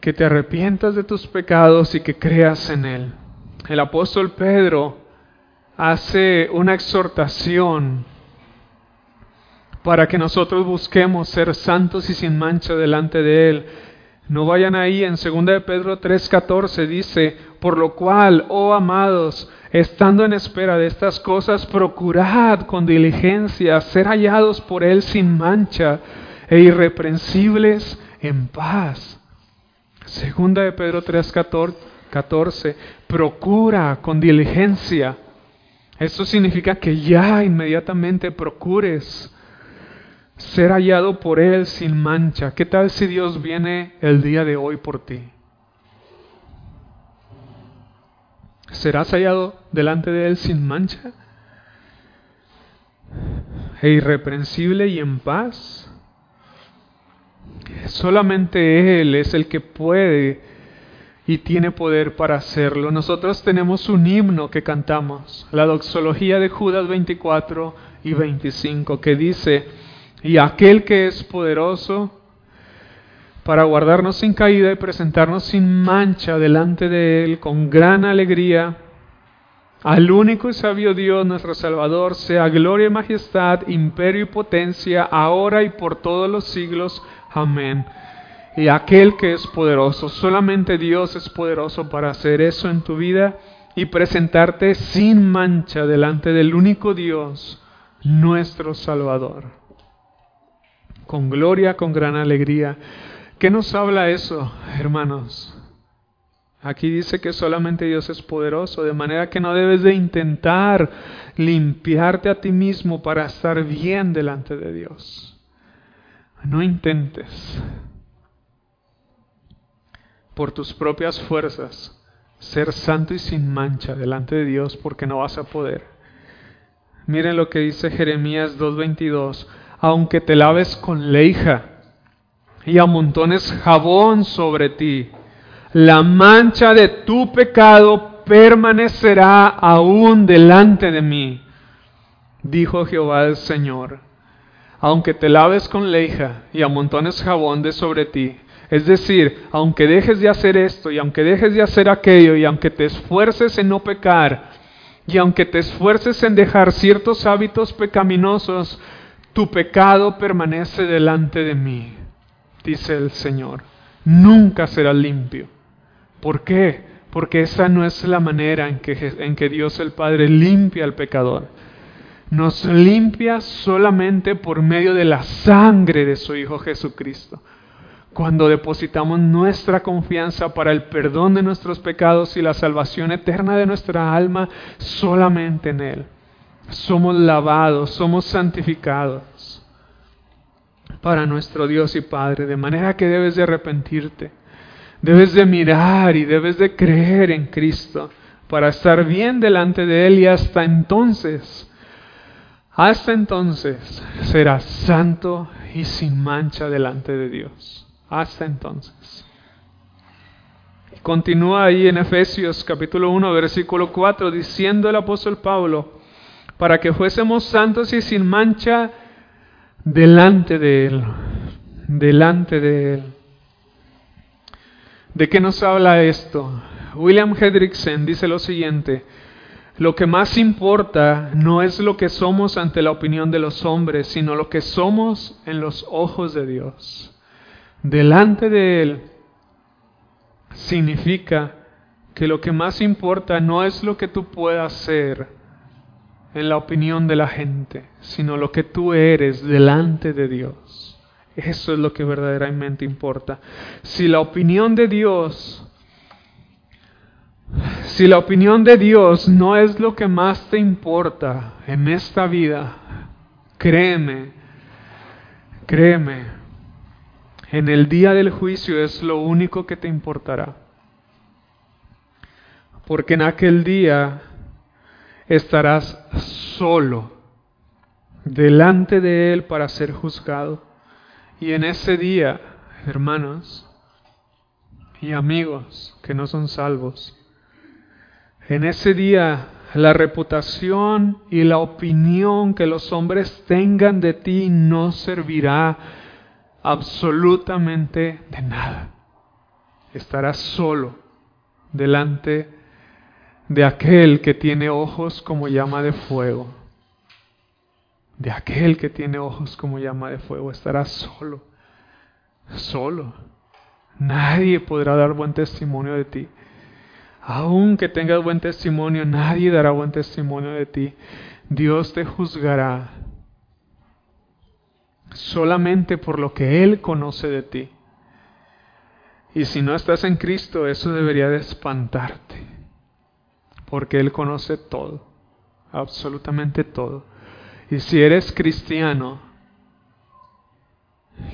que te arrepientas de tus pecados y que creas en Él. El apóstol Pedro hace una exhortación para que nosotros busquemos ser santos y sin mancha delante de Él. No vayan ahí, en 2 de Pedro 3:14 dice, por lo cual, oh amados, estando en espera de estas cosas, procurad con diligencia ser hallados por Él sin mancha e irreprensibles en paz Segunda de Pedro 3, 14, procura con diligencia. Esto significa que ya inmediatamente procures ser hallado por Él sin mancha. ¿Qué tal si Dios viene el día de hoy por ti? ¿Serás hallado delante de Él sin mancha? E irreprensible y en paz. Solamente Él es el que puede y tiene poder para hacerlo. Nosotros tenemos un himno que cantamos, la doxología de Judas 24 y 25, que dice, y aquel que es poderoso para guardarnos sin caída y presentarnos sin mancha delante de Él con gran alegría, al único y sabio Dios, nuestro Salvador, sea gloria y majestad, imperio y potencia, ahora y por todos los siglos. Amén. Y aquel que es poderoso, solamente Dios es poderoso para hacer eso en tu vida y presentarte sin mancha delante del único Dios, nuestro Salvador. Con gloria, con gran alegría. ¿Qué nos habla eso, hermanos? Aquí dice que solamente Dios es poderoso, de manera que no debes de intentar limpiarte a ti mismo para estar bien delante de Dios. No intentes por tus propias fuerzas ser santo y sin mancha delante de Dios porque no vas a poder. Miren lo que dice Jeremías 2.22. Aunque te laves con leija y amontones jabón sobre ti, la mancha de tu pecado permanecerá aún delante de mí, dijo Jehová el Señor aunque te laves con leija y amontones jabón de sobre ti, es decir, aunque dejes de hacer esto y aunque dejes de hacer aquello y aunque te esfuerces en no pecar y aunque te esfuerces en dejar ciertos hábitos pecaminosos, tu pecado permanece delante de mí, dice el Señor. Nunca será limpio. ¿Por qué? Porque esa no es la manera en que, en que Dios el Padre limpia al pecador nos limpia solamente por medio de la sangre de su Hijo Jesucristo. Cuando depositamos nuestra confianza para el perdón de nuestros pecados y la salvación eterna de nuestra alma solamente en Él. Somos lavados, somos santificados para nuestro Dios y Padre, de manera que debes de arrepentirte, debes de mirar y debes de creer en Cristo para estar bien delante de Él y hasta entonces hasta entonces serás santo y sin mancha delante de Dios. Hasta entonces. Continúa ahí en Efesios capítulo 1, versículo 4, diciendo el apóstol Pablo, para que fuésemos santos y sin mancha delante de Él. delante de Él. ¿De qué nos habla esto? William Hendrickson dice lo siguiente, lo que más importa no es lo que somos ante la opinión de los hombres, sino lo que somos en los ojos de Dios. Delante de Él significa que lo que más importa no es lo que tú puedas ser en la opinión de la gente, sino lo que tú eres delante de Dios. Eso es lo que verdaderamente importa. Si la opinión de Dios si la opinión de Dios no es lo que más te importa en esta vida, créeme, créeme, en el día del juicio es lo único que te importará. Porque en aquel día estarás solo delante de Él para ser juzgado. Y en ese día, hermanos y amigos que no son salvos, en ese día la reputación y la opinión que los hombres tengan de ti no servirá absolutamente de nada. Estarás solo delante de aquel que tiene ojos como llama de fuego. De aquel que tiene ojos como llama de fuego. Estarás solo. Solo. Nadie podrá dar buen testimonio de ti. Aunque tengas buen testimonio, nadie dará buen testimonio de ti. Dios te juzgará solamente por lo que Él conoce de ti. Y si no estás en Cristo, eso debería de espantarte, porque Él conoce todo, absolutamente todo. Y si eres cristiano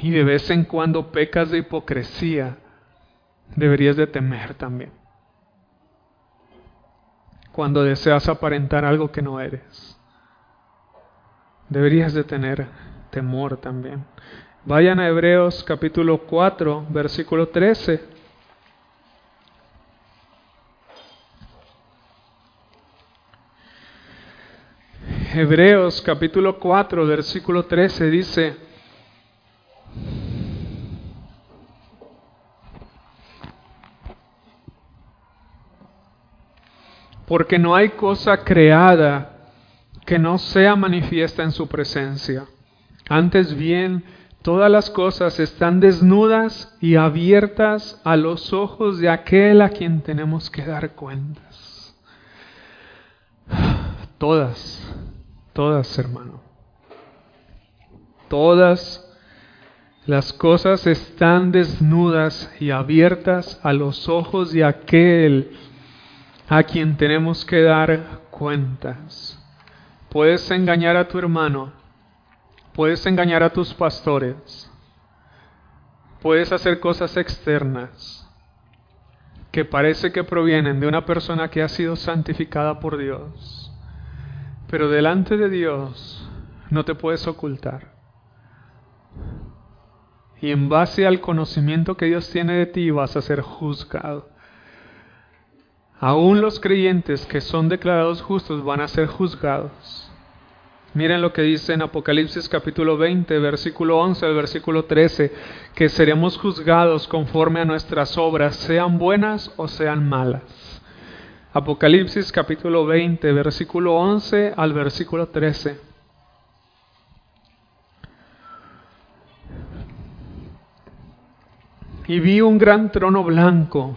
y de vez en cuando pecas de hipocresía, deberías de temer también cuando deseas aparentar algo que no eres. Deberías de tener temor también. Vayan a Hebreos capítulo 4, versículo 13. Hebreos capítulo 4, versículo 13 dice, porque no hay cosa creada que no sea manifiesta en su presencia. Antes bien, todas las cosas están desnudas y abiertas a los ojos de aquel a quien tenemos que dar cuentas. Todas, todas, hermano. Todas las cosas están desnudas y abiertas a los ojos de aquel a quien tenemos que dar cuentas. Puedes engañar a tu hermano, puedes engañar a tus pastores, puedes hacer cosas externas que parece que provienen de una persona que ha sido santificada por Dios, pero delante de Dios no te puedes ocultar. Y en base al conocimiento que Dios tiene de ti vas a ser juzgado. Aún los creyentes que son declarados justos van a ser juzgados. Miren lo que dice en Apocalipsis capítulo 20, versículo 11 al versículo 13, que seremos juzgados conforme a nuestras obras, sean buenas o sean malas. Apocalipsis capítulo 20, versículo 11 al versículo 13. Y vi un gran trono blanco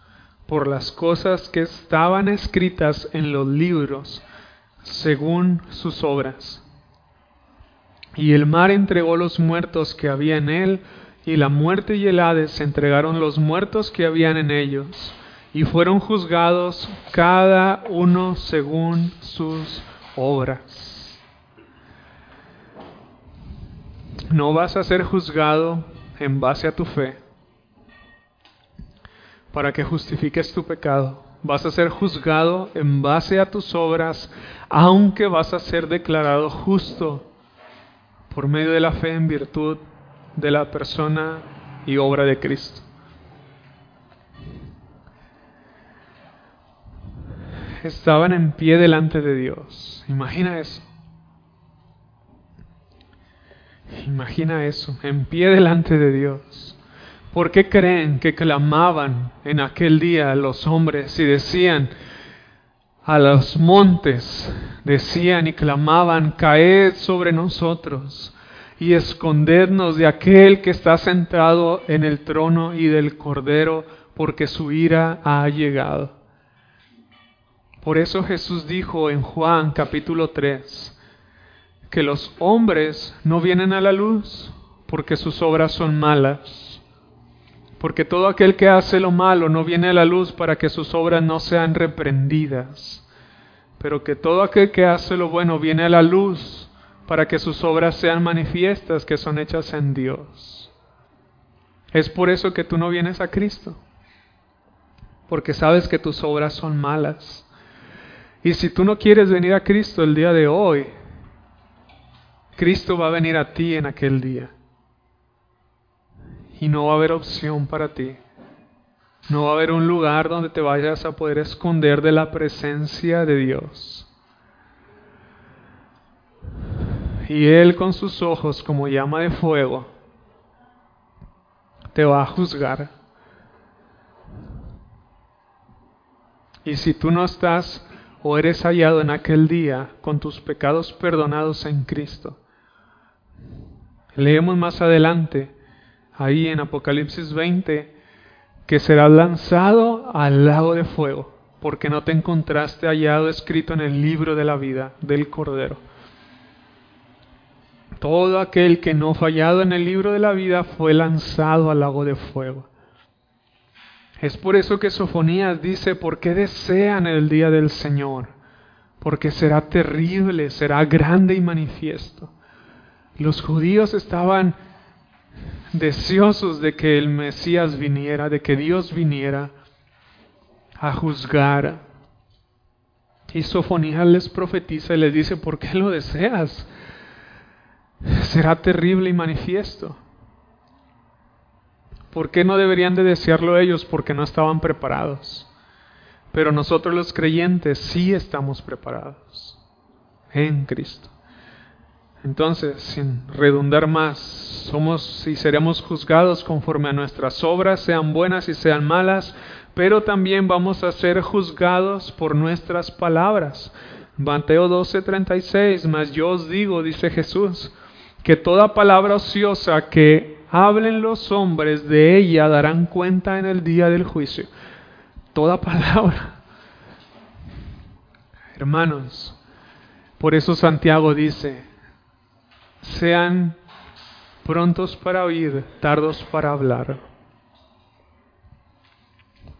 por las cosas que estaban escritas en los libros según sus obras. Y el mar entregó los muertos que había en él, y la muerte y el Hades entregaron los muertos que habían en ellos, y fueron juzgados cada uno según sus obras. No vas a ser juzgado en base a tu fe, para que justifiques tu pecado. Vas a ser juzgado en base a tus obras, aunque vas a ser declarado justo por medio de la fe en virtud de la persona y obra de Cristo. Estaban en pie delante de Dios. Imagina eso. Imagina eso, en pie delante de Dios. ¿Por qué creen que clamaban en aquel día los hombres y decían a los montes, decían y clamaban, caed sobre nosotros y escondednos de aquel que está sentado en el trono y del cordero, porque su ira ha llegado? Por eso Jesús dijo en Juan capítulo 3, que los hombres no vienen a la luz porque sus obras son malas. Porque todo aquel que hace lo malo no viene a la luz para que sus obras no sean reprendidas. Pero que todo aquel que hace lo bueno viene a la luz para que sus obras sean manifiestas que son hechas en Dios. Es por eso que tú no vienes a Cristo. Porque sabes que tus obras son malas. Y si tú no quieres venir a Cristo el día de hoy, Cristo va a venir a ti en aquel día. Y no va a haber opción para ti. No va a haber un lugar donde te vayas a poder esconder de la presencia de Dios. Y Él con sus ojos como llama de fuego te va a juzgar. Y si tú no estás o eres hallado en aquel día con tus pecados perdonados en Cristo, Leemos más adelante, ahí en Apocalipsis 20, que será lanzado al lago de fuego, porque no te encontraste hallado escrito en el libro de la vida del Cordero. Todo aquel que no fallado en el libro de la vida fue lanzado al lago de fuego. Es por eso que Sofonías dice, ¿por qué desean el día del Señor? Porque será terrible, será grande y manifiesto. Los judíos estaban deseosos de que el Mesías viniera, de que Dios viniera a juzgar. Y Sofonías les profetiza y les dice, ¿por qué lo deseas? Será terrible y manifiesto. ¿Por qué no deberían de desearlo ellos? Porque no estaban preparados. Pero nosotros los creyentes sí estamos preparados en Cristo. Entonces, sin redundar más, somos y seremos juzgados conforme a nuestras obras, sean buenas y sean malas, pero también vamos a ser juzgados por nuestras palabras. Mateo 12:36, mas yo os digo, dice Jesús, que toda palabra ociosa que hablen los hombres de ella darán cuenta en el día del juicio. Toda palabra. Hermanos, por eso Santiago dice, sean prontos para oír, tardos para hablar.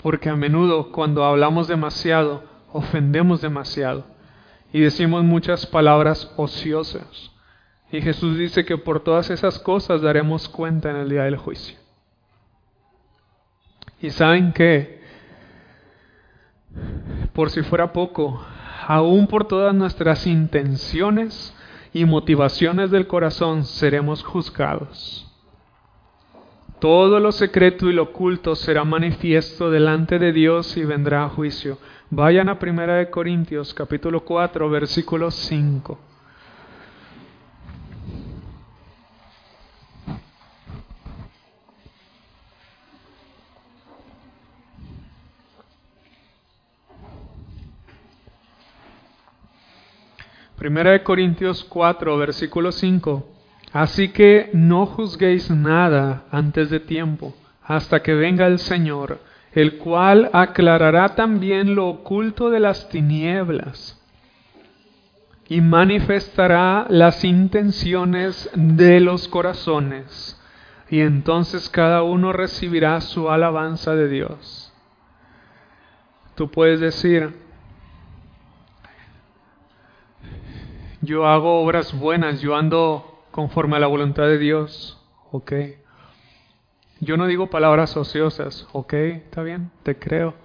Porque a menudo cuando hablamos demasiado, ofendemos demasiado y decimos muchas palabras ociosas. Y Jesús dice que por todas esas cosas daremos cuenta en el día del juicio. Y saben que, por si fuera poco, aún por todas nuestras intenciones, y motivaciones del corazón seremos juzgados. Todo lo secreto y lo oculto será manifiesto delante de Dios y vendrá a juicio. Vayan a 1 Corintios capítulo 4 versículo 5. Primera de Corintios 4, versículo 5. Así que no juzguéis nada antes de tiempo, hasta que venga el Señor, el cual aclarará también lo oculto de las tinieblas y manifestará las intenciones de los corazones, y entonces cada uno recibirá su alabanza de Dios. Tú puedes decir, yo hago obras buenas, yo ando conforme a la voluntad de Dios, ok. Yo no digo palabras ociosas, ok, está bien, te creo,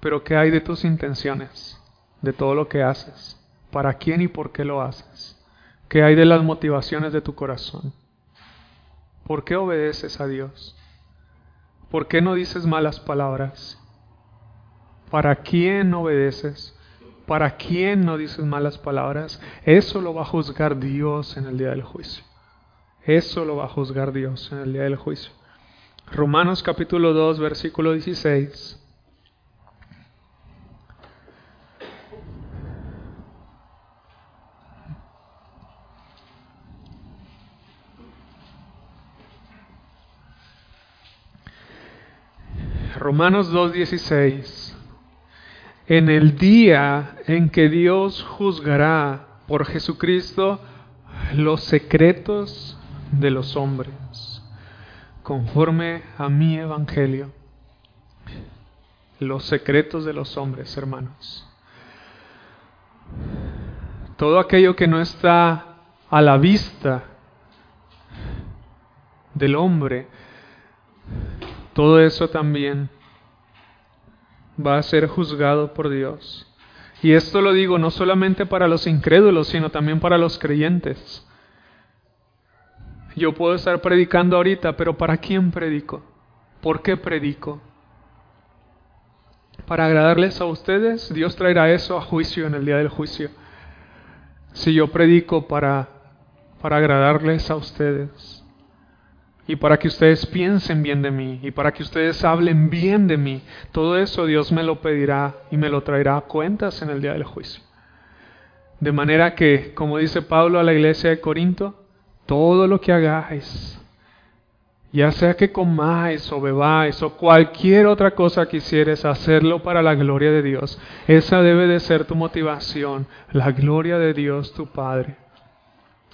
pero ¿qué hay de tus intenciones, de todo lo que haces? ¿Para quién y por qué lo haces? ¿Qué hay de las motivaciones de tu corazón? ¿Por qué obedeces a Dios? ¿Por qué no dices malas palabras? ¿Para quién obedeces? ¿Para quién no dices malas palabras? Eso lo va a juzgar Dios en el día del juicio. Eso lo va a juzgar Dios en el día del juicio. Romanos capítulo 2, versículo 16. Romanos 2.16. En el día en que Dios juzgará por Jesucristo los secretos de los hombres, conforme a mi evangelio, los secretos de los hombres, hermanos. Todo aquello que no está a la vista del hombre, todo eso también va a ser juzgado por Dios. Y esto lo digo no solamente para los incrédulos, sino también para los creyentes. Yo puedo estar predicando ahorita, pero ¿para quién predico? ¿Por qué predico? Para agradarles a ustedes, Dios traerá eso a juicio en el día del juicio. Si yo predico para, para agradarles a ustedes, y para que ustedes piensen bien de mí y para que ustedes hablen bien de mí. Todo eso Dios me lo pedirá y me lo traerá a cuentas en el día del juicio. De manera que, como dice Pablo a la iglesia de Corinto, todo lo que hagáis, ya sea que comáis o bebáis o cualquier otra cosa quisieres, hacerlo para la gloria de Dios. Esa debe de ser tu motivación, la gloria de Dios tu Padre,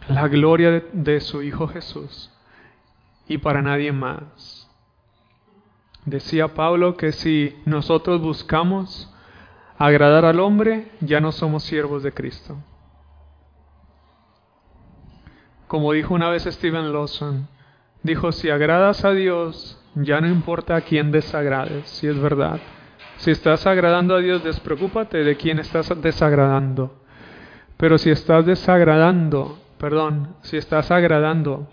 la gloria de su Hijo Jesús y para nadie más. Decía Pablo que si nosotros buscamos agradar al hombre, ya no somos siervos de Cristo. Como dijo una vez Stephen Lawson, dijo, si agradas a Dios, ya no importa a quién desagrades, si es verdad. Si estás agradando a Dios, despreocúpate de quién estás desagradando. Pero si estás desagradando, perdón, si estás agradando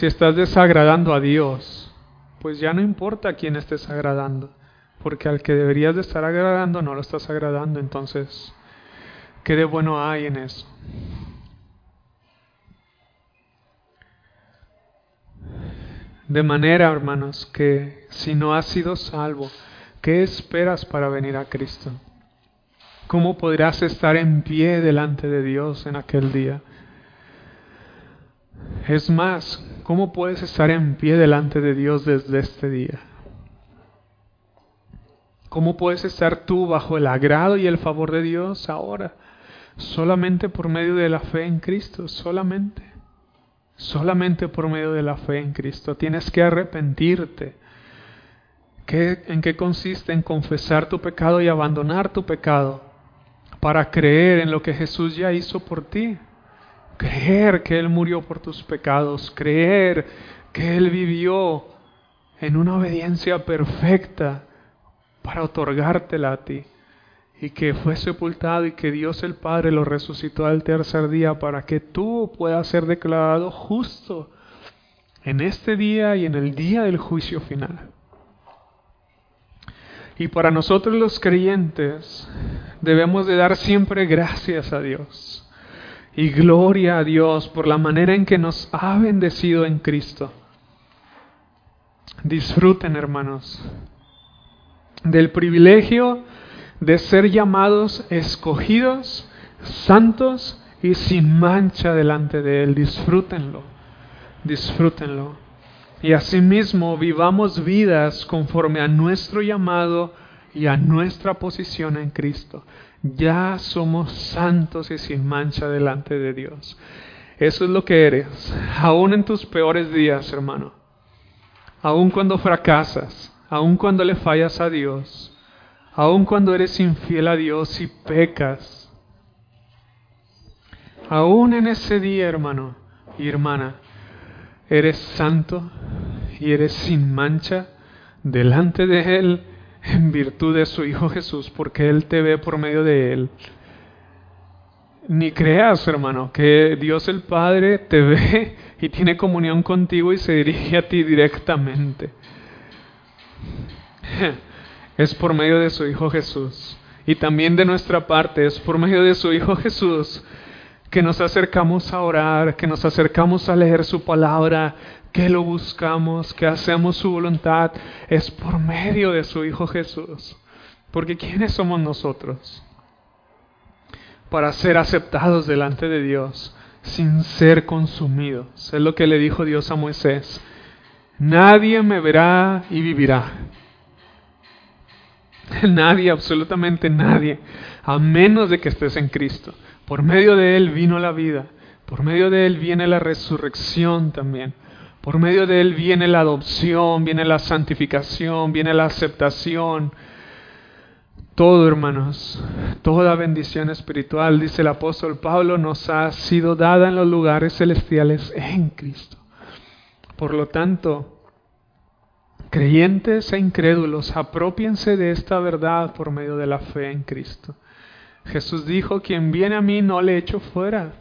Si estás desagradando a Dios, pues ya no importa a quién estés agradando, porque al que deberías de estar agradando no lo estás agradando, entonces, ¿qué de bueno hay en eso? De manera, hermanos, que si no has sido salvo, ¿qué esperas para venir a Cristo? ¿Cómo podrás estar en pie delante de Dios en aquel día? Es más, ¿cómo puedes estar en pie delante de Dios desde este día? ¿Cómo puedes estar tú bajo el agrado y el favor de Dios ahora? Solamente por medio de la fe en Cristo, solamente. Solamente por medio de la fe en Cristo. Tienes que arrepentirte. ¿Qué, ¿En qué consiste? En confesar tu pecado y abandonar tu pecado para creer en lo que Jesús ya hizo por ti creer que Él murió por tus pecados, creer que Él vivió en una obediencia perfecta para otorgártela a ti y que fue sepultado y que Dios el Padre lo resucitó al tercer día para que tú puedas ser declarado justo en este día y en el día del juicio final. Y para nosotros los creyentes debemos de dar siempre gracias a Dios y gloria a Dios por la manera en que nos ha bendecido en Cristo. Disfruten, hermanos, del privilegio de ser llamados escogidos, santos y sin mancha delante de Él. Disfrútenlo, disfrútenlo. Y asimismo vivamos vidas conforme a nuestro llamado y a nuestra posición en Cristo ya somos santos y sin mancha delante de Dios. Eso es lo que eres, aún en tus peores días, hermano. Aún cuando fracasas, aún cuando le fallas a Dios, aún cuando eres infiel a Dios y pecas. Aún en ese día, hermano y hermana, eres santo y eres sin mancha delante de Él en virtud de su Hijo Jesús, porque Él te ve por medio de Él. Ni creas, hermano, que Dios el Padre te ve y tiene comunión contigo y se dirige a ti directamente. Es por medio de su Hijo Jesús. Y también de nuestra parte es por medio de su Hijo Jesús que nos acercamos a orar, que nos acercamos a leer su palabra, que lo buscamos, que hacemos su voluntad, es por medio de su Hijo Jesús. Porque ¿quiénes somos nosotros? Para ser aceptados delante de Dios sin ser consumidos. Es lo que le dijo Dios a Moisés. Nadie me verá y vivirá. Nadie, absolutamente nadie, a menos de que estés en Cristo. Por medio de Él vino la vida. Por medio de Él viene la resurrección también. Por medio de Él viene la adopción, viene la santificación, viene la aceptación. Todo, hermanos, toda bendición espiritual, dice el apóstol Pablo, nos ha sido dada en los lugares celestiales en Cristo. Por lo tanto, creyentes e incrédulos, apropiense de esta verdad por medio de la fe en Cristo. Jesús dijo, quien viene a mí no le echo fuera.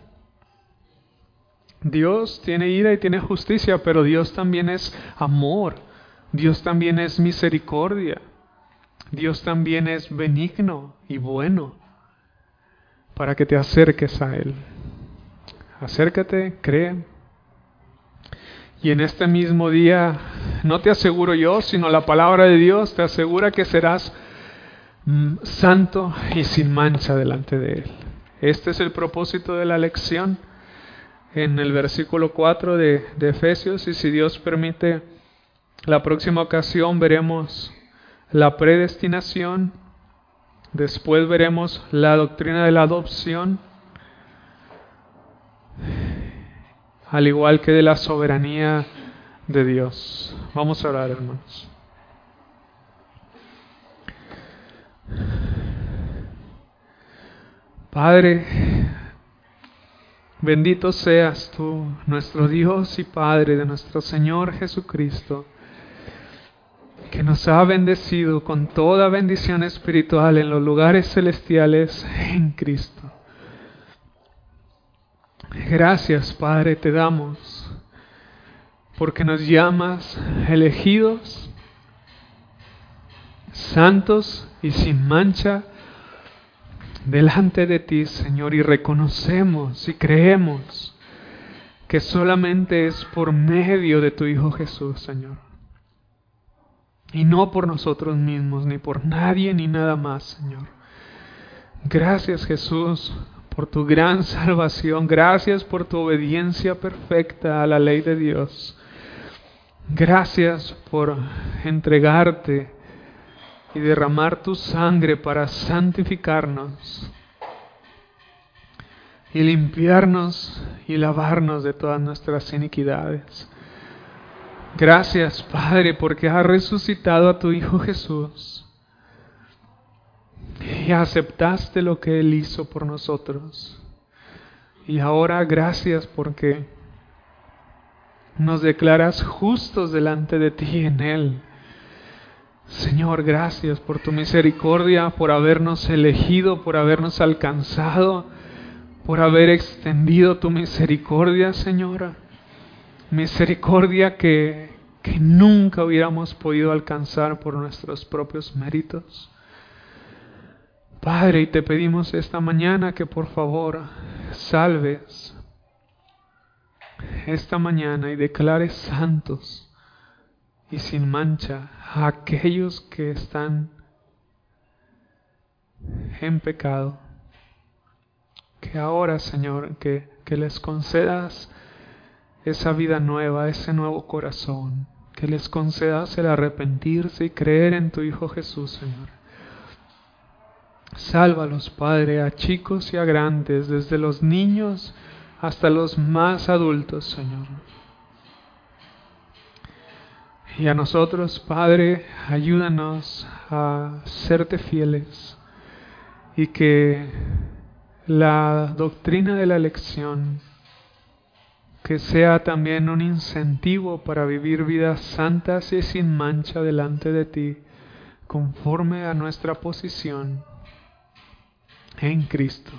Dios tiene ira y tiene justicia, pero Dios también es amor. Dios también es misericordia. Dios también es benigno y bueno para que te acerques a Él. Acércate, cree. Y en este mismo día, no te aseguro yo, sino la palabra de Dios te asegura que serás mm, santo y sin mancha delante de Él. Este es el propósito de la lección en el versículo 4 de, Efesios y si Dios permite, la próxima ocasión veremos la predestinación, después veremos la doctrina de la adopción, al igual que de la soberanía de Dios. Vamos a orar, hermanos. Padre, Bendito seas tú, nuestro Dios y Padre de nuestro Señor Jesucristo, que nos ha bendecido con toda bendición espiritual en los lugares celestiales en Cristo. Gracias, Padre, te damos, porque nos llamas elegidos, santos y sin mancha delante de ti, Señor, y reconocemos y creemos que solamente es por medio de tu Hijo Jesús, Señor. Y no por nosotros mismos, ni por nadie, ni nada más, Señor. Gracias, Jesús, por tu gran salvación. Gracias por tu obediencia perfecta a la ley de Dios. Gracias por entregarte y derramar tu sangre para santificarnos y limpiarnos y lavarnos de todas nuestras iniquidades. Gracias, Padre, porque has resucitado a tu Hijo Jesús y aceptaste lo que Él hizo por nosotros. Y ahora gracias porque nos declaras justos delante de ti en Él. Señor, gracias por tu misericordia, por habernos elegido, por habernos alcanzado, por haber extendido tu misericordia, Señora. Misericordia que, que nunca hubiéramos podido alcanzar por nuestros propios méritos. Padre, y te pedimos esta mañana que por favor salves esta mañana y declares santos y sin mancha a aquellos que están en pecado. Que ahora, Señor, que, que les concedas esa vida nueva, ese nuevo corazón, que les concedas el arrepentirse y creer en tu Hijo Jesús, Señor. Sálvalos, Padre, a chicos y a grandes, desde los niños hasta los más adultos, Señor. Y a nosotros, Padre, ayúdanos a serte fieles y que la doctrina de la elección que sea también un incentivo para vivir vidas santas y sin mancha delante de ti, conforme a nuestra posición en Cristo.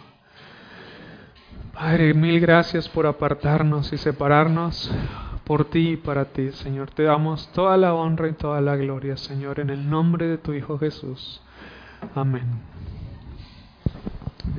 Padre, mil gracias por apartarnos y separarnos por ti y para ti, Señor. Te damos toda la honra y toda la gloria, Señor, en el nombre de tu Hijo Jesús. Amén.